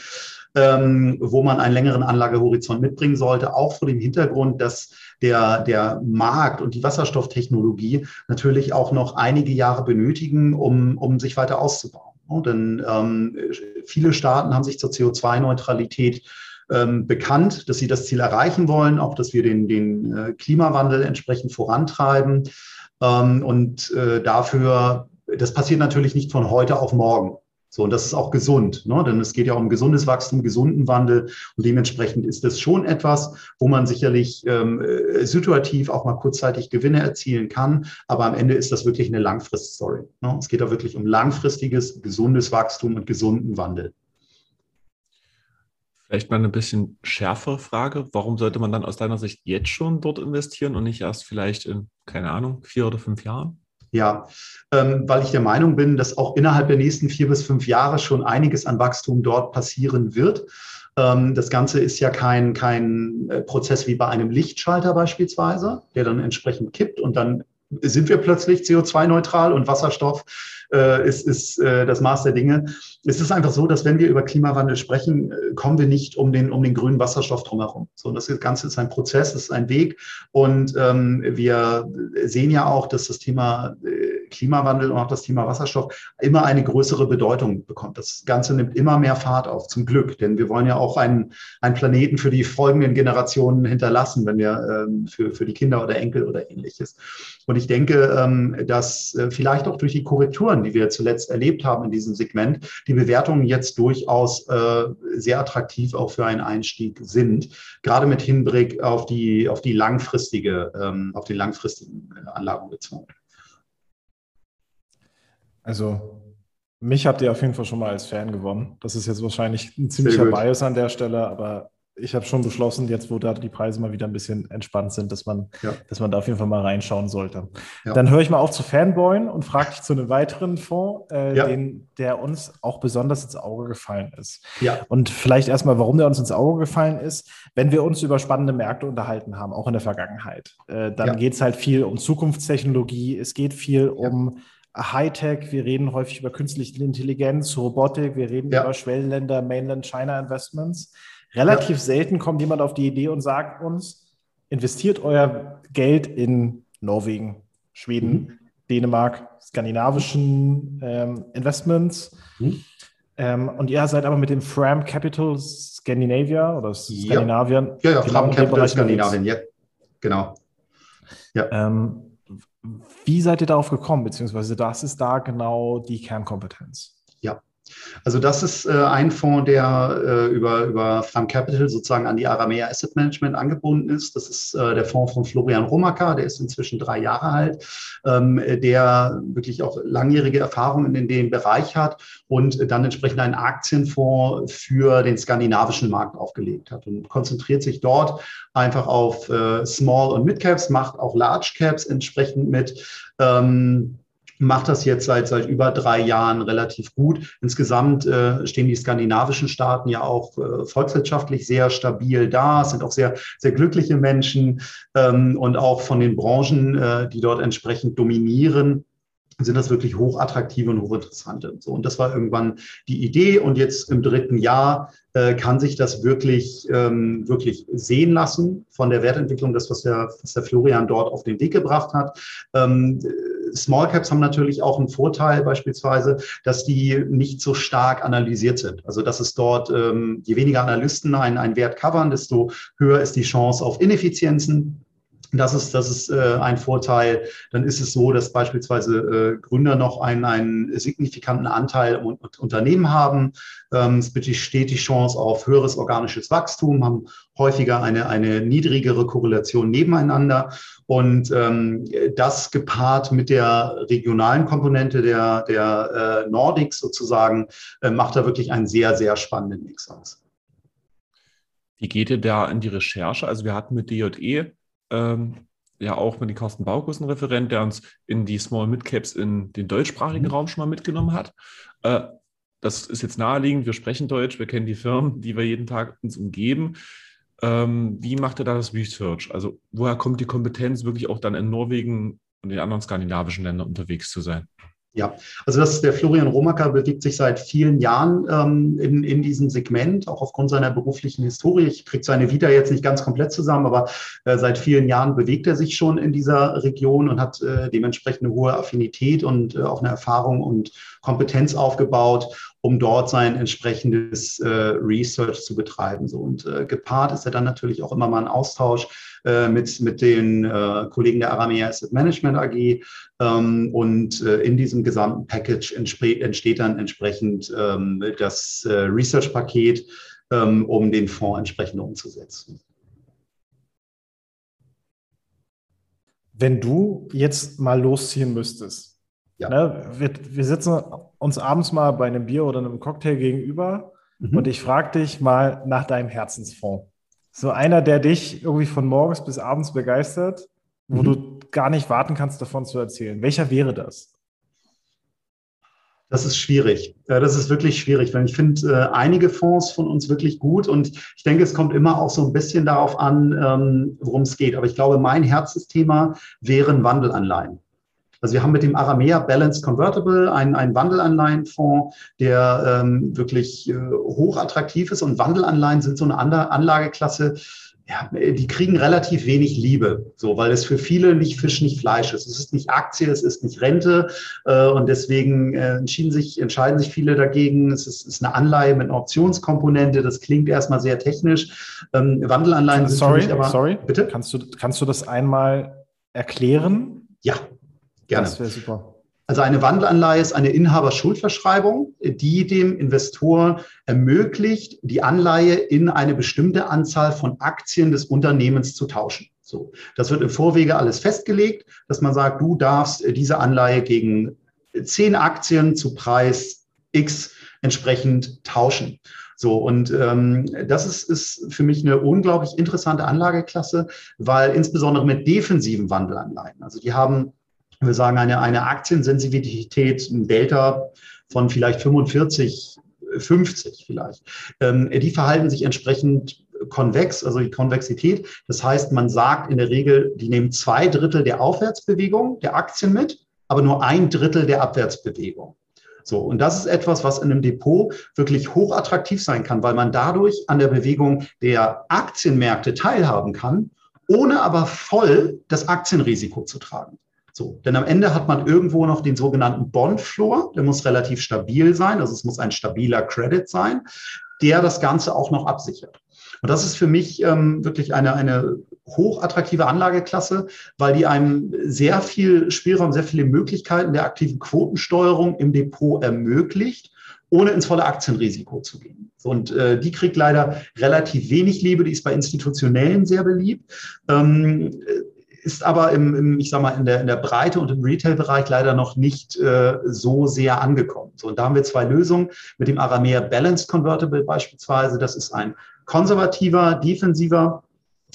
Ähm, wo man einen längeren Anlagehorizont mitbringen sollte, auch vor dem Hintergrund, dass der, der Markt und die Wasserstofftechnologie natürlich auch noch einige Jahre benötigen, um, um sich weiter auszubauen. denn ähm, viele Staaten haben sich zur CO2-Neutralität ähm, bekannt, dass sie das Ziel erreichen wollen, auch dass wir den, den äh, Klimawandel entsprechend vorantreiben. Ähm, und äh, dafür, das passiert natürlich nicht von heute auf morgen. So, und das ist auch gesund, ne? denn es geht ja um gesundes Wachstum, gesunden Wandel. Und dementsprechend ist das schon etwas, wo man sicherlich ähm, äh, situativ auch mal kurzzeitig Gewinne erzielen kann. Aber am Ende ist das wirklich eine Langfriststory. Ne? Es geht da wirklich um langfristiges, gesundes Wachstum und gesunden Wandel. Vielleicht mal eine bisschen schärfere Frage. Warum sollte man dann aus deiner Sicht jetzt schon dort investieren und nicht erst vielleicht in, keine Ahnung, vier oder fünf Jahren? Ja, ähm, weil ich der Meinung bin, dass auch innerhalb der nächsten vier bis fünf Jahre schon einiges an Wachstum dort passieren wird. Ähm, das Ganze ist ja kein, kein äh, Prozess wie bei einem Lichtschalter beispielsweise, der dann entsprechend kippt und dann sind wir plötzlich CO2-neutral und Wasserstoff äh, ist, ist äh, das Maß der Dinge. Es ist einfach so, dass wenn wir über Klimawandel sprechen, äh, kommen wir nicht um den, um den grünen Wasserstoff drumherum. So, das Ganze ist ein Prozess, es ist ein Weg. Und ähm, wir sehen ja auch, dass das Thema äh, Klimawandel und auch das Thema Wasserstoff immer eine größere Bedeutung bekommt. Das Ganze nimmt immer mehr Fahrt auf, zum Glück. Denn wir wollen ja auch einen, einen Planeten für die folgenden Generationen hinterlassen, wenn wir ähm, für, für die Kinder oder Enkel oder ähnliches. Und ich denke, ähm, dass äh, vielleicht auch durch die Korrekturen, die wir zuletzt erlebt haben in diesem Segment, die Bewertungen jetzt durchaus äh, sehr attraktiv auch für einen Einstieg sind, gerade mit Hinblick auf die, auf die langfristige, ähm, auf den langfristigen äh, Anlagenbeziehungen. Also mich habt ihr auf jeden Fall schon mal als Fan gewonnen. Das ist jetzt wahrscheinlich ein ziemlicher Bias an der Stelle, aber ich habe schon beschlossen, jetzt wo da die Preise mal wieder ein bisschen entspannt sind, dass man, ja. dass man da auf jeden Fall mal reinschauen sollte. Ja. Dann höre ich mal auf zu Fanboyen und frage dich zu einem weiteren Fonds, äh, ja. den, der uns auch besonders ins Auge gefallen ist. Ja. Und vielleicht erstmal, warum der uns ins Auge gefallen ist, wenn wir uns über spannende Märkte unterhalten haben, auch in der Vergangenheit, äh, dann geht es halt viel um Zukunftstechnologie, es geht viel um Hightech, wir reden häufig über künstliche Intelligenz, Robotik, wir reden über Schwellenländer, Mainland China Investments. Relativ ja. selten kommt jemand auf die Idee und sagt uns, investiert euer Geld in Norwegen, Schweden, mhm. Dänemark, skandinavischen ähm, Investments. Mhm. Ähm, und ihr seid aber mit dem Fram Capital Scandinavia oder Skandinavien. Ja, ja, genau Fram Capital Skandinavien, ja, genau. Ja. Ähm, wie seid ihr darauf gekommen, beziehungsweise das ist da genau die Kernkompetenz? Also das ist äh, ein Fonds, der äh, über, über Fund Capital sozusagen an die Aramea Asset Management angebunden ist. Das ist äh, der Fonds von Florian Romacker, der ist inzwischen drei Jahre alt, ähm, der wirklich auch langjährige Erfahrungen in dem Bereich hat und dann entsprechend einen Aktienfonds für den skandinavischen Markt aufgelegt hat und konzentriert sich dort einfach auf äh, Small- und Mid-Caps, macht auch Large-Caps entsprechend mit. Ähm, macht das jetzt seit, seit über drei Jahren relativ gut. Insgesamt äh, stehen die skandinavischen Staaten ja auch äh, volkswirtschaftlich sehr stabil da, es sind auch sehr, sehr glückliche Menschen ähm, und auch von den Branchen, äh, die dort entsprechend dominieren, sind das wirklich hochattraktive und hochinteressante. So, und das war irgendwann die Idee. Und jetzt im dritten Jahr äh, kann sich das wirklich, ähm, wirklich sehen lassen von der Wertentwicklung, das, was der, was der Florian dort auf den Weg gebracht hat. Ähm, Small Caps haben natürlich auch einen Vorteil beispielsweise, dass die nicht so stark analysiert sind. Also dass es dort, ähm, je weniger Analysten einen, einen Wert covern, desto höher ist die Chance auf Ineffizienzen. Das ist, das ist äh, ein Vorteil. Dann ist es so, dass beispielsweise äh, Gründer noch einen, einen signifikanten Anteil im Unternehmen haben. Ähm, es besteht die Chance auf höheres organisches Wachstum, haben häufiger eine, eine niedrigere Korrelation nebeneinander. Und ähm, das gepaart mit der regionalen Komponente der, der äh, Nordics sozusagen, äh, macht da wirklich einen sehr, sehr spannenden Mix aus. Wie geht ihr da in die Recherche? Also wir hatten mit DJE ähm, ja auch mit den Carsten Baukus ein Referent, der uns in die Small Mid Caps in den deutschsprachigen mhm. Raum schon mal mitgenommen hat. Äh, das ist jetzt naheliegend, wir sprechen Deutsch, wir kennen die Firmen, die wir jeden Tag uns umgeben. Ähm, wie macht er da das Research? Also woher kommt die Kompetenz, wirklich auch dann in Norwegen und den anderen skandinavischen Ländern unterwegs zu sein? Ja, also das ist der Florian Romacker bewegt sich seit vielen Jahren ähm, in, in diesem Segment, auch aufgrund seiner beruflichen Historie. Ich kriege seine Vita jetzt nicht ganz komplett zusammen, aber äh, seit vielen Jahren bewegt er sich schon in dieser Region und hat äh, dementsprechend eine hohe Affinität und äh, auch eine Erfahrung und Kompetenz aufgebaut, um dort sein entsprechendes äh, Research zu betreiben. So und äh, gepaart ist er dann natürlich auch immer mal ein Austausch äh, mit, mit den äh, Kollegen der Aramea Asset Management AG. Ähm, und äh, in diesem gesamten Package entsteht dann entsprechend ähm, das äh, Research-Paket, ähm, um den Fonds entsprechend umzusetzen. Wenn du jetzt mal losziehen müsstest, ja. ne, wir, wir, sitzen uns abends mal bei einem Bier oder einem Cocktail gegenüber mhm. und ich frage dich mal nach deinem Herzensfonds. So einer, der dich irgendwie von morgens bis abends begeistert, wo mhm. du gar nicht warten kannst, davon zu erzählen. Welcher wäre das? Das ist schwierig. Das ist wirklich schwierig, weil ich finde äh, einige Fonds von uns wirklich gut und ich denke, es kommt immer auch so ein bisschen darauf an, ähm, worum es geht. Aber ich glaube, mein Herzensthema wären Wandelanleihen. Also wir haben mit dem Aramea Balanced Convertible einen, einen Wandelanleihenfonds, der ähm, wirklich äh, hoch attraktiv ist. Und Wandelanleihen sind so eine Anlageklasse, ja, die kriegen relativ wenig Liebe, so, weil es für viele nicht Fisch, nicht Fleisch ist. Es ist nicht Aktie, es ist nicht Rente äh, und deswegen äh, entschieden sich, entscheiden sich viele dagegen. Es ist, ist, eine Anleihe mit einer Optionskomponente. Das klingt erstmal sehr technisch. Ähm, Wandelanleihen sind sorry, aber, sorry, bitte. Kannst du, kannst du das einmal erklären? Gerne. Das wäre super. Also eine Wandelanleihe ist eine Inhaberschuldverschreibung, die dem Investor ermöglicht, die Anleihe in eine bestimmte Anzahl von Aktien des Unternehmens zu tauschen. So, das wird im Vorwege alles festgelegt, dass man sagt, du darfst diese Anleihe gegen zehn Aktien zu Preis X entsprechend tauschen. So, und ähm, das ist, ist für mich eine unglaublich interessante Anlageklasse, weil insbesondere mit defensiven Wandelanleihen, also die haben wir sagen, eine, eine Aktiensensitivität, ein Delta von vielleicht 45, 50 vielleicht. Ähm, die verhalten sich entsprechend konvex, also die Konvexität. Das heißt, man sagt in der Regel, die nehmen zwei Drittel der Aufwärtsbewegung der Aktien mit, aber nur ein Drittel der Abwärtsbewegung. So, und das ist etwas, was in einem Depot wirklich hochattraktiv sein kann, weil man dadurch an der Bewegung der Aktienmärkte teilhaben kann, ohne aber voll das Aktienrisiko zu tragen. So, denn am Ende hat man irgendwo noch den sogenannten Bond-Floor, der muss relativ stabil sein, also es muss ein stabiler Credit sein, der das Ganze auch noch absichert. Und das ist für mich ähm, wirklich eine, eine hochattraktive Anlageklasse, weil die einem sehr viel Spielraum, sehr viele Möglichkeiten der aktiven Quotensteuerung im Depot ermöglicht ohne ins volle Aktienrisiko zu gehen. Und äh, die kriegt leider relativ wenig Liebe, die ist bei Institutionellen sehr beliebt. Ähm, ist aber im, im, ich sag mal, in der, in der Breite und im Retail-Bereich leider noch nicht äh, so sehr angekommen. So, und da haben wir zwei Lösungen mit dem Aramea Balanced Convertible beispielsweise. Das ist ein konservativer, defensiver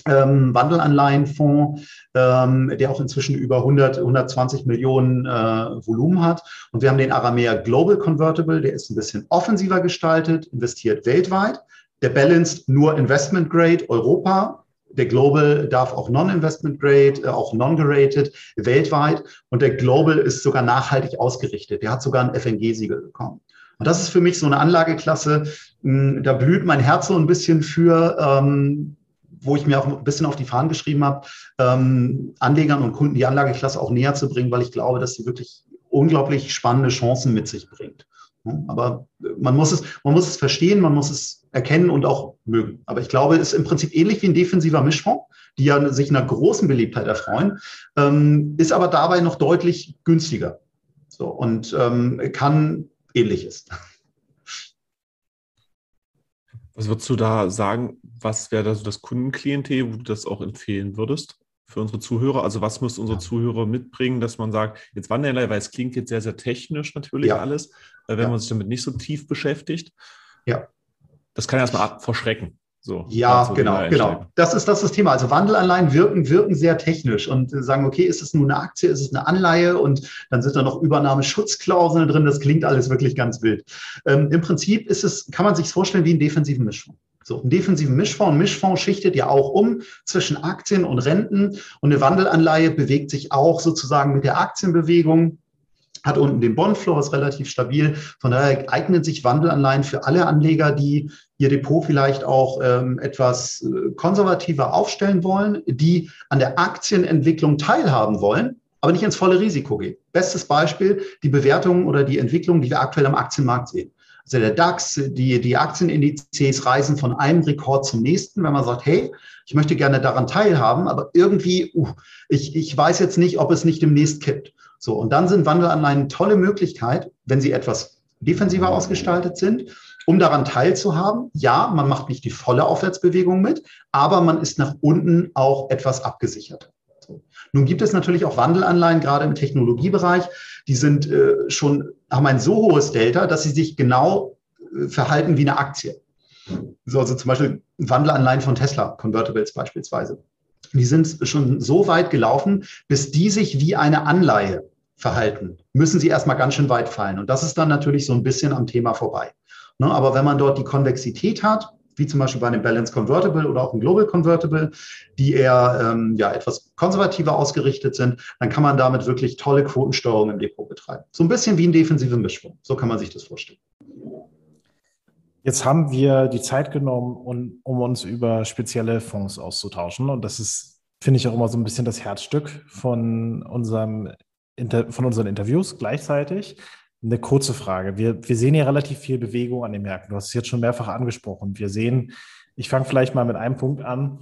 ähm, Wandelanleihenfonds, ähm, der auch inzwischen über 100, 120 Millionen äh, Volumen hat. Und wir haben den Aramea Global Convertible, der ist ein bisschen offensiver gestaltet, investiert weltweit. Der Balanced nur Investment Grade Europa, der Global darf auch Non-Investment Grade, äh, auch Non-Gerated weltweit. Und der Global ist sogar nachhaltig ausgerichtet. Der hat sogar ein FNG-Siegel bekommen. Und das ist für mich so eine Anlageklasse, mh, da blüht mein Herz so ein bisschen für, ähm, wo ich mir auch ein bisschen auf die Fahnen geschrieben habe, ähm, Anlegern und Kunden die Anlageklasse auch näher zu bringen, weil ich glaube, dass sie wirklich unglaublich spannende Chancen mit sich bringt. Aber man muss es, man muss es verstehen, man muss es erkennen und auch mögen. Aber ich glaube, es ist im Prinzip ähnlich wie ein defensiver Mischfonds, die ja sich einer großen Beliebtheit erfreuen, ähm, ist aber dabei noch deutlich günstiger. So, und ähm, kann ähnliches. Was würdest du da sagen, was wäre da so das Kundenklientel, wo du das auch empfehlen würdest? für unsere Zuhörer? Also was müssen unsere Zuhörer mitbringen, dass man sagt, jetzt Wanderlei, weil es klingt jetzt sehr, sehr technisch natürlich ja. alles, äh, wenn ja. man sich damit nicht so tief beschäftigt. Ja. Das kann erstmal verschrecken. So, ja, so genau, genau. Das ist, das ist das Thema. Also Wandelanleihen wirken, wirken sehr technisch und sagen, okay, ist es nur eine Aktie, ist es eine Anleihe und dann sind da noch Übernahmeschutzklauseln drin. Das klingt alles wirklich ganz wild. Ähm, Im Prinzip ist es, kann man sich vorstellen wie einen defensiven Mischfonds. So, einen defensiven Mischfonds. Ein Mischfonds schichtet ja auch um zwischen Aktien und Renten und eine Wandelanleihe bewegt sich auch sozusagen mit der Aktienbewegung hat unten den Bondfloor, ist relativ stabil. Von daher eignen sich Wandelanleihen für alle Anleger, die ihr Depot vielleicht auch ähm, etwas äh, konservativer aufstellen wollen, die an der Aktienentwicklung teilhaben wollen, aber nicht ins volle Risiko gehen. Bestes Beispiel, die Bewertungen oder die Entwicklung, die wir aktuell am Aktienmarkt sehen. Also der DAX, die, die Aktienindizes reisen von einem Rekord zum nächsten, wenn man sagt, hey, ich möchte gerne daran teilhaben, aber irgendwie, uh, ich, ich weiß jetzt nicht, ob es nicht demnächst kippt. So, und dann sind Wandelanleihen eine tolle Möglichkeit, wenn sie etwas defensiver ausgestaltet sind, um daran teilzuhaben. Ja, man macht nicht die volle Aufwärtsbewegung mit, aber man ist nach unten auch etwas abgesichert. So. Nun gibt es natürlich auch Wandelanleihen, gerade im Technologiebereich, die sind äh, schon, haben ein so hohes Delta, dass sie sich genau äh, verhalten wie eine Aktie. So, also zum Beispiel Wandelanleihen von Tesla, Convertibles beispielsweise. Die sind schon so weit gelaufen, bis die sich wie eine Anleihe verhalten, müssen sie erstmal ganz schön weit fallen. Und das ist dann natürlich so ein bisschen am Thema vorbei. Ne, aber wenn man dort die Konvexität hat, wie zum Beispiel bei einem Balance Convertible oder auch einem Global Convertible, die eher ähm, ja, etwas konservativer ausgerichtet sind, dann kann man damit wirklich tolle Quotensteuerung im Depot betreiben. So ein bisschen wie ein defensive Mischung. So kann man sich das vorstellen. Jetzt haben wir die Zeit genommen, um, um uns über spezielle Fonds auszutauschen. Und das ist, finde ich, auch immer so ein bisschen das Herzstück von, unserem Inter von unseren Interviews gleichzeitig. Eine kurze Frage. Wir, wir sehen hier relativ viel Bewegung an den Märkten. Du hast es jetzt schon mehrfach angesprochen. Wir sehen, ich fange vielleicht mal mit einem Punkt an.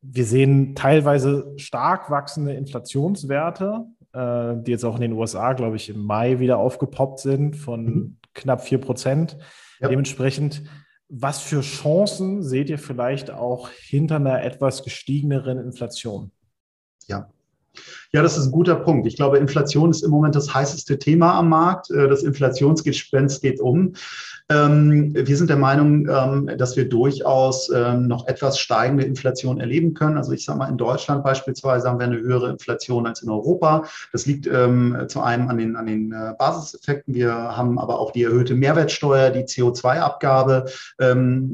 Wir sehen teilweise stark wachsende Inflationswerte, äh, die jetzt auch in den USA, glaube ich, im Mai wieder aufgepoppt sind von mhm. knapp 4 Prozent. Ja. Dementsprechend, was für Chancen seht ihr vielleicht auch hinter einer etwas gestiegeneren Inflation? Ja, ja, das ist ein guter Punkt. Ich glaube, Inflation ist im Moment das heißeste Thema am Markt. Äh, das Inflationsgespenst geht um. Ähm, wir sind der Meinung, ähm, dass wir durchaus ähm, noch etwas steigende Inflation erleben können. Also ich sage mal, in Deutschland beispielsweise haben wir eine höhere Inflation als in Europa. Das liegt zu einem an den, an den äh, Basiseffekten. Wir haben aber auch die erhöhte Mehrwertsteuer, die CO2-Abgabe,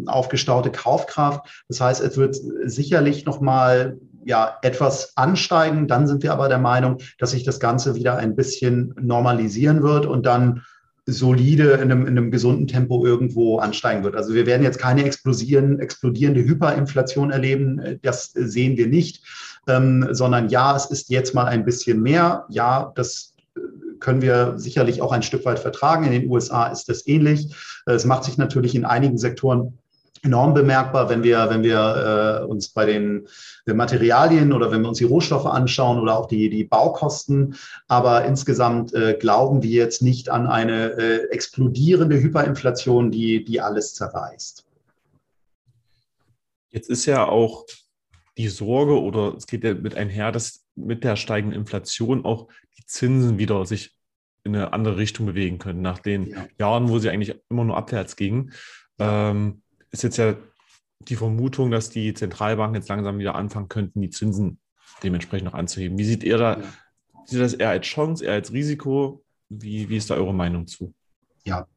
aufgestaute Kaufkraft. Das heißt, es wird sicherlich noch mal ja, etwas ansteigen. Dann sind wir aber der Meinung, dass sich das Ganze wieder ein bisschen normalisieren wird und dann solide in einem, in einem gesunden Tempo irgendwo ansteigen wird. Also wir werden jetzt keine explodieren, explodierende Hyperinflation erleben. Das sehen wir nicht, ähm, sondern ja, es ist jetzt mal ein bisschen mehr. Ja, das können wir sicherlich auch ein Stück weit vertragen. In den USA ist das ähnlich. Es macht sich natürlich in einigen Sektoren enorm bemerkbar, wenn wir, wenn wir äh, uns bei den Materialien oder wenn wir uns die Rohstoffe anschauen oder auch die, die Baukosten. Aber insgesamt äh, glauben wir jetzt nicht an eine äh, explodierende Hyperinflation, die, die alles zerreißt. Jetzt ist ja auch die Sorge oder es geht ja mit einher, dass mit der steigenden Inflation auch die Zinsen wieder sich in eine andere Richtung bewegen können, nach den ja. Jahren, wo sie eigentlich immer nur abwärts gingen. Ähm, ist jetzt ja die Vermutung, dass die Zentralbanken jetzt langsam wieder anfangen könnten, die Zinsen dementsprechend noch anzuheben. Wie sieht ihr da, sieht das eher als Chance, eher als Risiko? Wie, wie ist da eure Meinung zu? Ja,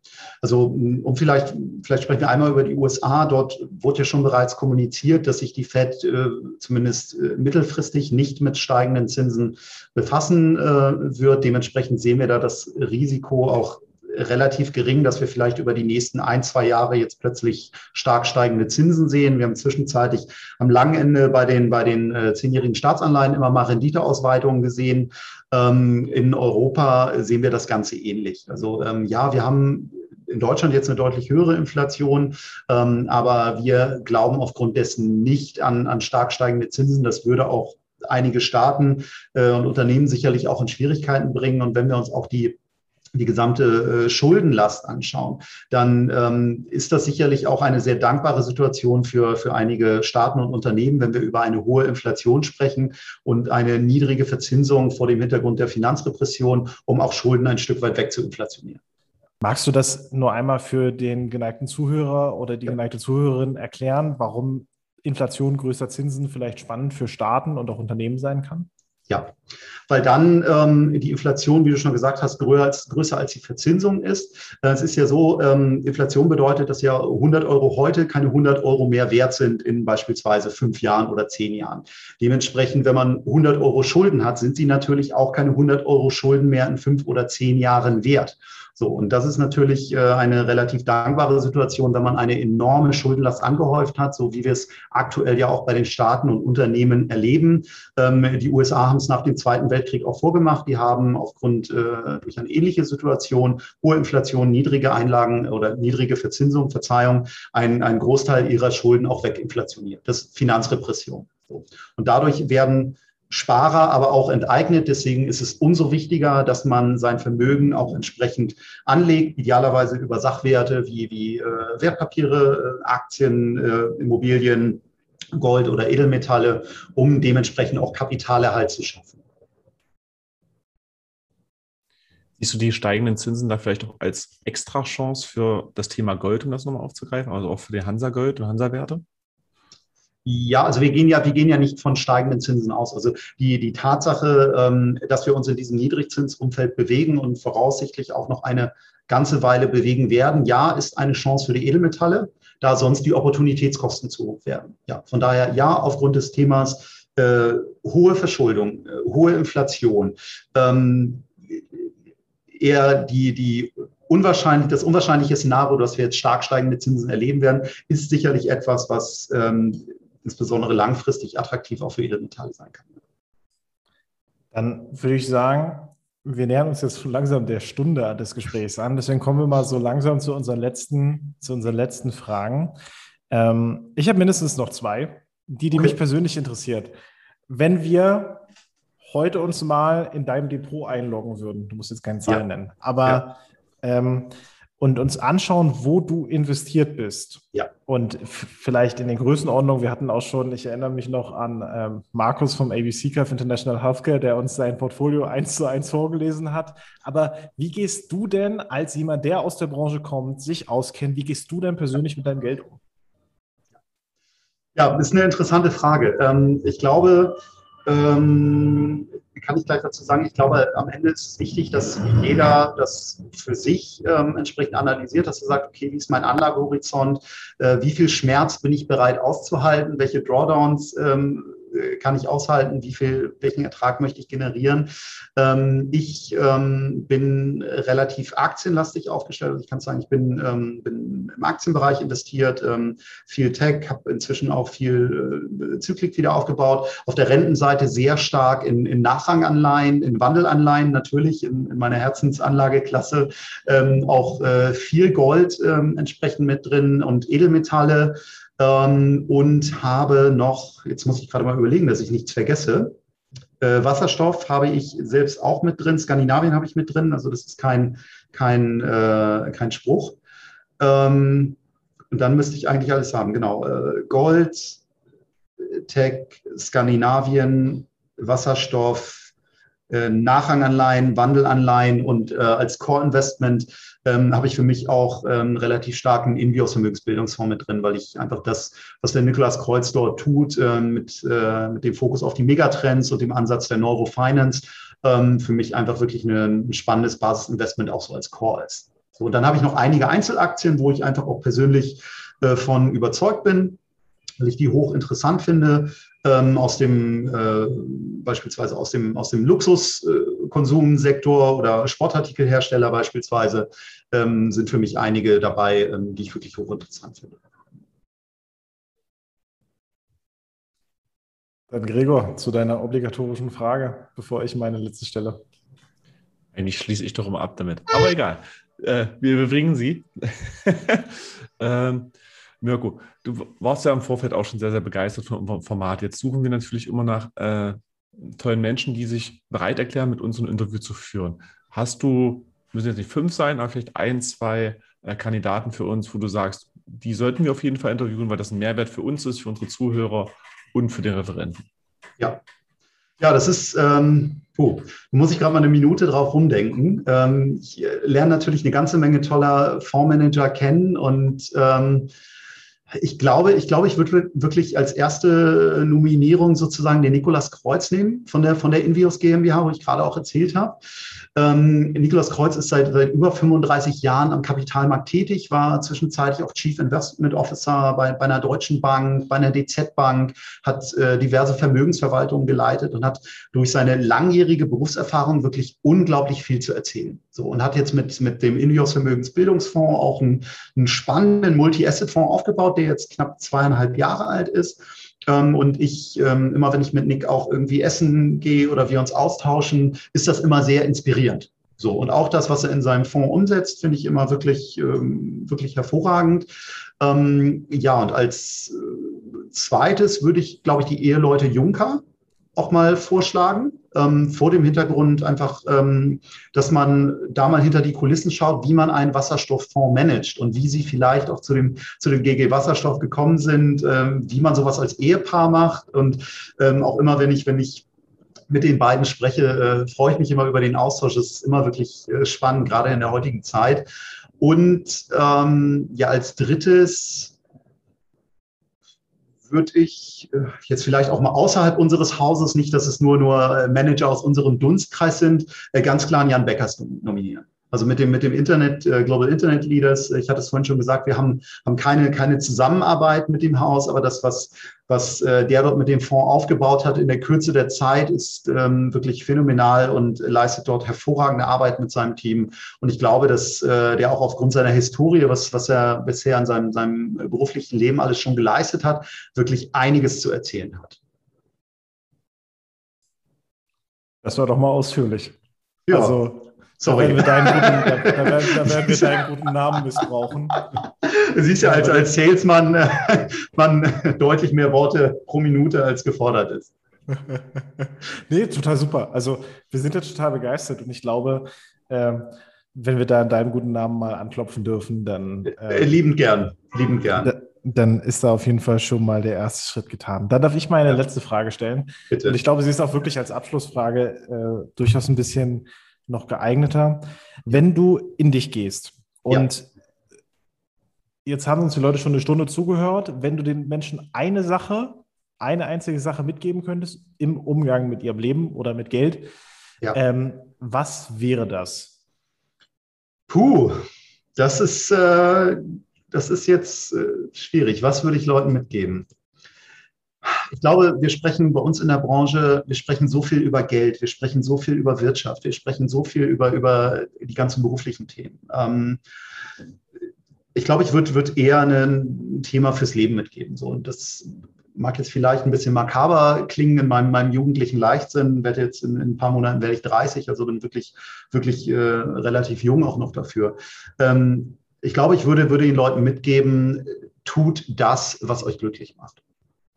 also um vielleicht, vielleicht sprechen wir einmal über die USA. Dort wurde ja schon bereits kommuniziert, dass sich die Fed äh, zumindest äh, mittelfristig nicht mit steigenden Zinsen befassen äh, wird. Dementsprechend sehen wir da das Risiko auch relativ gering, dass wir vielleicht über die nächsten ein, zwei Jahre jetzt plötzlich stark steigende Zinsen sehen. Wir haben zwischenzeitlich am langen Ende bei den, bei den äh, zehnjährigen Staatsanleihen immer mal Renditeausweitungen gesehen. Ähm, in Europa sehen wir das Ganze ähnlich. Also ähm, ja, wir haben in Deutschland jetzt eine deutlich höhere Inflation, ähm, aber wir glauben aufgrund dessen nicht an, an stark steigende Zinsen. Das würde auch einige Staaten äh, und Unternehmen sicherlich auch in Schwierigkeiten bringen. Und wenn wir uns auch die die gesamte äh, Schuldenlast anschauen, dann ähm, ist das sicherlich auch eine sehr dankbare Situation für, für einige Staaten und Unternehmen, wenn wir über eine hohe Inflation sprechen und eine niedrige Verzinsung vor dem Hintergrund der Finanzrepression, um auch Schulden ein Stück weit weg zu inflationieren. Magst du das nur einmal für den geneigten Zuhörer oder die geneigte Zuhörerin erklären, warum Inflation größer Zinsen vielleicht spannend für Staaten und auch Unternehmen sein kann? Ja, weil dann ähm, die Inflation, wie du schon gesagt hast, größer als, die Verzinsung ist. Äh, es ist ja so, ähm, Inflation bedeutet, dass ja 100 Euro heute keine 100 Euro mehr wert sind in beispielsweise fünf Jahren oder zehn Jahren. Dementsprechend, wenn man 100 Euro Schulden hat, sind sie natürlich auch keine 100 Euro Schulden mehr in fünf oder zehn Jahren wert. So, und das ist natürlich äh, eine relativ dankbare Situation, wenn man eine enorme Schuldenlast angehäuft hat, so wie wir es aktuell ja auch bei den Staaten und Unternehmen erleben. Ähm, die USA haben es nach dem Zweiten Weltkrieg auch vorgemacht. Die haben aufgrund äh, durch eine ähnliche Situation, hohe Inflation, niedrige Einlagen oder niedrige Verzinsung, Verzeihung, einen, einen Großteil ihrer Schulden auch weginflationiert. Das ist Finanzrepression. Und dadurch werden Sparer aber auch enteignet. Deswegen ist es umso wichtiger, dass man sein Vermögen auch entsprechend anlegt, idealerweise über Sachwerte wie, wie äh, Wertpapiere, äh, Aktien, äh, Immobilien, Gold oder Edelmetalle, um dementsprechend auch Kapitalerhalt zu schaffen. Siehst du die steigenden Zinsen da vielleicht auch als Extrachance für das Thema Gold, um das nochmal aufzugreifen, also auch für die Hansa-Gold und Hansa-Werte? Ja, also wir gehen ja, wir gehen ja nicht von steigenden Zinsen aus. Also die, die Tatsache, ähm, dass wir uns in diesem Niedrigzinsumfeld bewegen und voraussichtlich auch noch eine ganze Weile bewegen werden, ja, ist eine Chance für die Edelmetalle, da sonst die Opportunitätskosten zu hoch werden. Ja, von daher ja, aufgrund des Themas äh, hohe Verschuldung, äh, hohe Inflation, ähm, eher die, die unwahrscheinlich, das unwahrscheinliche Szenario, dass wir jetzt stark steigende Zinsen erleben werden, ist sicherlich etwas, was ähm, insbesondere langfristig attraktiv auch für Edelmetalle sein kann. Dann würde ich sagen, wir nähern uns jetzt langsam der Stunde des Gesprächs an. Deswegen kommen wir mal so langsam zu unseren letzten, zu unseren letzten Fragen. Ähm, ich habe mindestens noch zwei, die, die okay. mich persönlich interessiert. Wenn wir heute uns mal in deinem Depot einloggen würden, du musst jetzt keine Zahlen ja. nennen, aber ja. ähm, und uns anschauen, wo du investiert bist. Ja. Und vielleicht in den Größenordnungen, wir hatten auch schon, ich erinnere mich noch an ähm, Markus vom ABC Cup International Healthcare, der uns sein Portfolio eins zu eins vorgelesen hat. Aber wie gehst du denn als jemand, der aus der Branche kommt, sich auskennt, wie gehst du denn persönlich mit deinem Geld um? Ja, ist eine interessante Frage. Ähm, ich glaube, ähm, kann ich gleich dazu sagen, ich glaube, am Ende ist es wichtig, dass jeder das für sich ähm, entsprechend analysiert, dass er sagt, okay, wie ist mein Anlagehorizont, äh, wie viel Schmerz bin ich bereit auszuhalten, welche Drawdowns ähm, äh, kann ich aushalten, wie viel, welchen Ertrag möchte ich generieren. Ähm, ich ähm, bin relativ aktienlastig aufgestellt. Also ich kann sagen, ich bin, ähm, bin im Aktienbereich investiert, ähm, viel Tech, habe inzwischen auch viel äh, Zyklik wieder aufgebaut. Auf der Rentenseite sehr stark in, in Nachranganleihen, in Wandelanleihen natürlich, in, in meiner Herzensanlageklasse. Ähm, auch äh, viel Gold ähm, entsprechend mit drin und Edelmetalle ähm, und habe noch, jetzt muss ich gerade mal überlegen, dass ich nichts vergesse. Äh, Wasserstoff habe ich selbst auch mit drin, Skandinavien habe ich mit drin, also das ist kein, kein, äh, kein Spruch. Ähm, und dann müsste ich eigentlich alles haben, genau. Äh, Gold, Tech, Skandinavien, Wasserstoff, äh, Nachranganleihen, Wandelanleihen und äh, als Core-Investment ähm, habe ich für mich auch ähm, relativ starken Invios Vermögensbildungsfonds mit drin, weil ich einfach das, was der Nikolaus Kreuz dort tut, äh, mit, äh, mit dem Fokus auf die Megatrends und dem Ansatz der Neurofinance, ähm, für mich einfach wirklich eine, ein spannendes Basisinvestment auch so als Core ist. So, und dann habe ich noch einige Einzelaktien, wo ich einfach auch persönlich äh, von überzeugt bin weil ich die hochinteressant finde, ähm, aus dem äh, beispielsweise aus dem, aus dem Luxuskonsumsektor oder Sportartikelhersteller beispielsweise, ähm, sind für mich einige dabei, ähm, die ich wirklich hochinteressant finde. Dann Gregor, zu deiner obligatorischen Frage, bevor ich meine letzte stelle. Eigentlich schließe ich doch immer ab damit. Aber egal. Äh, wir bringen sie. [LAUGHS] ähm, Mirko, du warst ja im Vorfeld auch schon sehr, sehr begeistert vom Format. Jetzt suchen wir natürlich immer nach äh, tollen Menschen, die sich bereit erklären, mit uns ein Interview zu führen. Hast du, müssen jetzt nicht fünf sein, aber vielleicht ein, zwei äh, Kandidaten für uns, wo du sagst, die sollten wir auf jeden Fall interviewen, weil das ein Mehrwert für uns ist, für unsere Zuhörer und für den Referenten. Ja. Ja, das ist, ähm, puh, muss ich gerade mal eine Minute drauf rumdenken. Ähm, ich lerne natürlich eine ganze Menge toller Fondsmanager kennen und ähm, ich glaube, ich glaube, ich würde wirklich als erste Nominierung sozusagen den Nikolas Kreuz nehmen von der, von der Invios GmbH, wo ich gerade auch erzählt habe. Ähm, Nikolaus Kreuz ist seit, seit über 35 Jahren am Kapitalmarkt tätig, war zwischenzeitlich auch Chief Investment Officer bei, bei einer deutschen Bank, bei einer DZ Bank, hat äh, diverse Vermögensverwaltungen geleitet und hat durch seine langjährige Berufserfahrung wirklich unglaublich viel zu erzählen. So und hat jetzt mit, mit dem Invios Vermögensbildungsfonds auch einen, einen spannenden Multi-Asset-Fonds aufgebaut, der jetzt knapp zweieinhalb Jahre alt ist ähm, und ich, ähm, immer wenn ich mit Nick auch irgendwie essen gehe oder wir uns austauschen, ist das immer sehr inspirierend. So, und auch das, was er in seinem Fonds umsetzt, finde ich immer wirklich, ähm, wirklich hervorragend. ja, und als äh, zweites würde ich, glaube ich, die Eheleute Juncker auch mal vorschlagen, ähm, vor dem Hintergrund einfach, ähm, dass man da mal hinter die Kulissen schaut, wie man einen Wasserstofffonds managt und wie sie vielleicht auch zu dem, zu dem GG Wasserstoff gekommen sind, ähm, wie man sowas als Ehepaar macht und ähm, auch immer, wenn ich, wenn ich mit den beiden spreche, äh, freue ich mich immer über den Austausch. Es ist immer wirklich äh, spannend, gerade in der heutigen Zeit. Und ähm, ja, als drittes würde ich äh, jetzt vielleicht auch mal außerhalb unseres Hauses, nicht, dass es nur, nur äh, Manager aus unserem Dunstkreis sind, äh, ganz klar Jan Beckers nominieren. Also mit dem, mit dem Internet, äh, Global Internet Leaders, ich hatte es vorhin schon gesagt, wir haben, haben keine, keine Zusammenarbeit mit dem Haus, aber das, was, was äh, der dort mit dem Fonds aufgebaut hat in der Kürze der Zeit, ist ähm, wirklich phänomenal und leistet dort hervorragende Arbeit mit seinem Team. Und ich glaube, dass äh, der auch aufgrund seiner Historie, was, was er bisher in seinem, seinem beruflichen Leben alles schon geleistet hat, wirklich einiges zu erzählen hat. Das war doch mal ausführlich. Ja. Also Sorry. Da werden wir deinen guten, da, da werden, da werden wir [LAUGHS] deinen guten Namen missbrauchen. Du siehst ja als, als Salesman äh, man [LAUGHS] deutlich mehr Worte pro Minute als gefordert ist. [LAUGHS] nee, total super. Also wir sind ja total begeistert und ich glaube, äh, wenn wir da in deinem guten Namen mal anklopfen dürfen, dann. Äh, liebend gern, liebend gern. Da, dann ist da auf jeden Fall schon mal der erste Schritt getan. Dann darf ich meine ja. letzte Frage stellen. Bitte. Und ich glaube, sie ist auch wirklich als Abschlussfrage äh, durchaus ein bisschen noch geeigneter. Wenn du in dich gehst und ja. jetzt haben uns die Leute schon eine Stunde zugehört, wenn du den Menschen eine Sache, eine einzige Sache mitgeben könntest im Umgang mit ihrem Leben oder mit Geld, ja. ähm, was wäre das? Puh, das ist, äh, das ist jetzt äh, schwierig. Was würde ich Leuten mitgeben? Ich glaube, wir sprechen bei uns in der Branche, wir sprechen so viel über Geld, wir sprechen so viel über Wirtschaft, wir sprechen so viel über, über die ganzen beruflichen Themen. Ähm, ich glaube, ich würde würd eher ein Thema fürs Leben mitgeben. So. Und das mag jetzt vielleicht ein bisschen makaber klingen in meinem, meinem jugendlichen Leichtsinn. Werde jetzt in, in, ein paar Monaten werde ich 30, also bin wirklich, wirklich äh, relativ jung auch noch dafür. Ähm, ich glaube, ich würde, würde den Leuten mitgeben, tut das, was euch glücklich macht.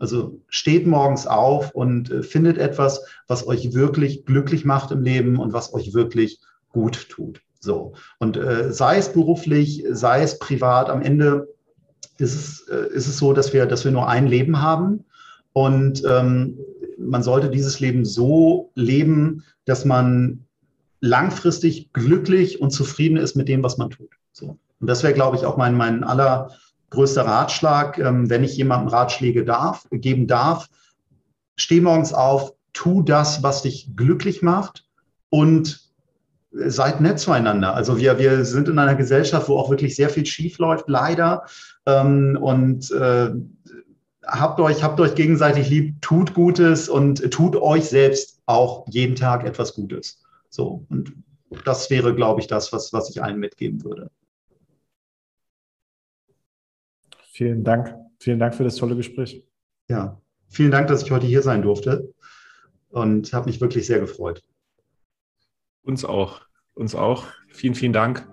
Also steht morgens auf und äh, findet etwas, was euch wirklich glücklich macht im Leben und was euch wirklich gut tut. So. Und äh, sei es beruflich, sei es privat, am Ende ist es, äh, ist es so, dass wir, dass wir nur ein Leben haben. Und ähm, man sollte dieses Leben so leben, dass man langfristig glücklich und zufrieden ist mit dem, was man tut. So. Und das wäre, glaube ich, auch mein, mein aller größter Ratschlag, ähm, wenn ich jemandem Ratschläge darf, geben darf, steh morgens auf, tu das, was dich glücklich macht und seid nett zueinander. Also wir, wir sind in einer Gesellschaft, wo auch wirklich sehr viel schief läuft, leider. Ähm, und äh, habt euch, habt euch gegenseitig lieb, tut Gutes und tut euch selbst auch jeden Tag etwas Gutes. So. Und das wäre, glaube ich, das, was, was ich allen mitgeben würde. Vielen Dank. Vielen Dank für das tolle Gespräch. Ja, vielen Dank, dass ich heute hier sein durfte und habe mich wirklich sehr gefreut. Uns auch. Uns auch. Vielen, vielen Dank.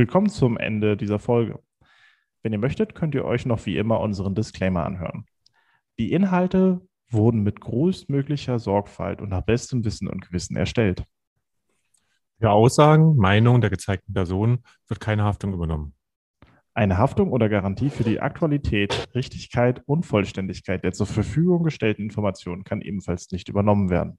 Willkommen zum Ende dieser Folge. Wenn ihr möchtet, könnt ihr euch noch wie immer unseren Disclaimer anhören. Die Inhalte wurden mit größtmöglicher Sorgfalt und nach bestem Wissen und Gewissen erstellt. Für Aussagen, Meinungen der gezeigten Person wird keine Haftung übernommen. Eine Haftung oder Garantie für die Aktualität, Richtigkeit und Vollständigkeit der zur Verfügung gestellten Informationen kann ebenfalls nicht übernommen werden.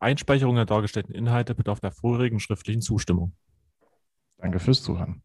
Einspeicherung der dargestellten Inhalte bedarf der vorherigen schriftlichen Zustimmung. Danke fürs Zuhören.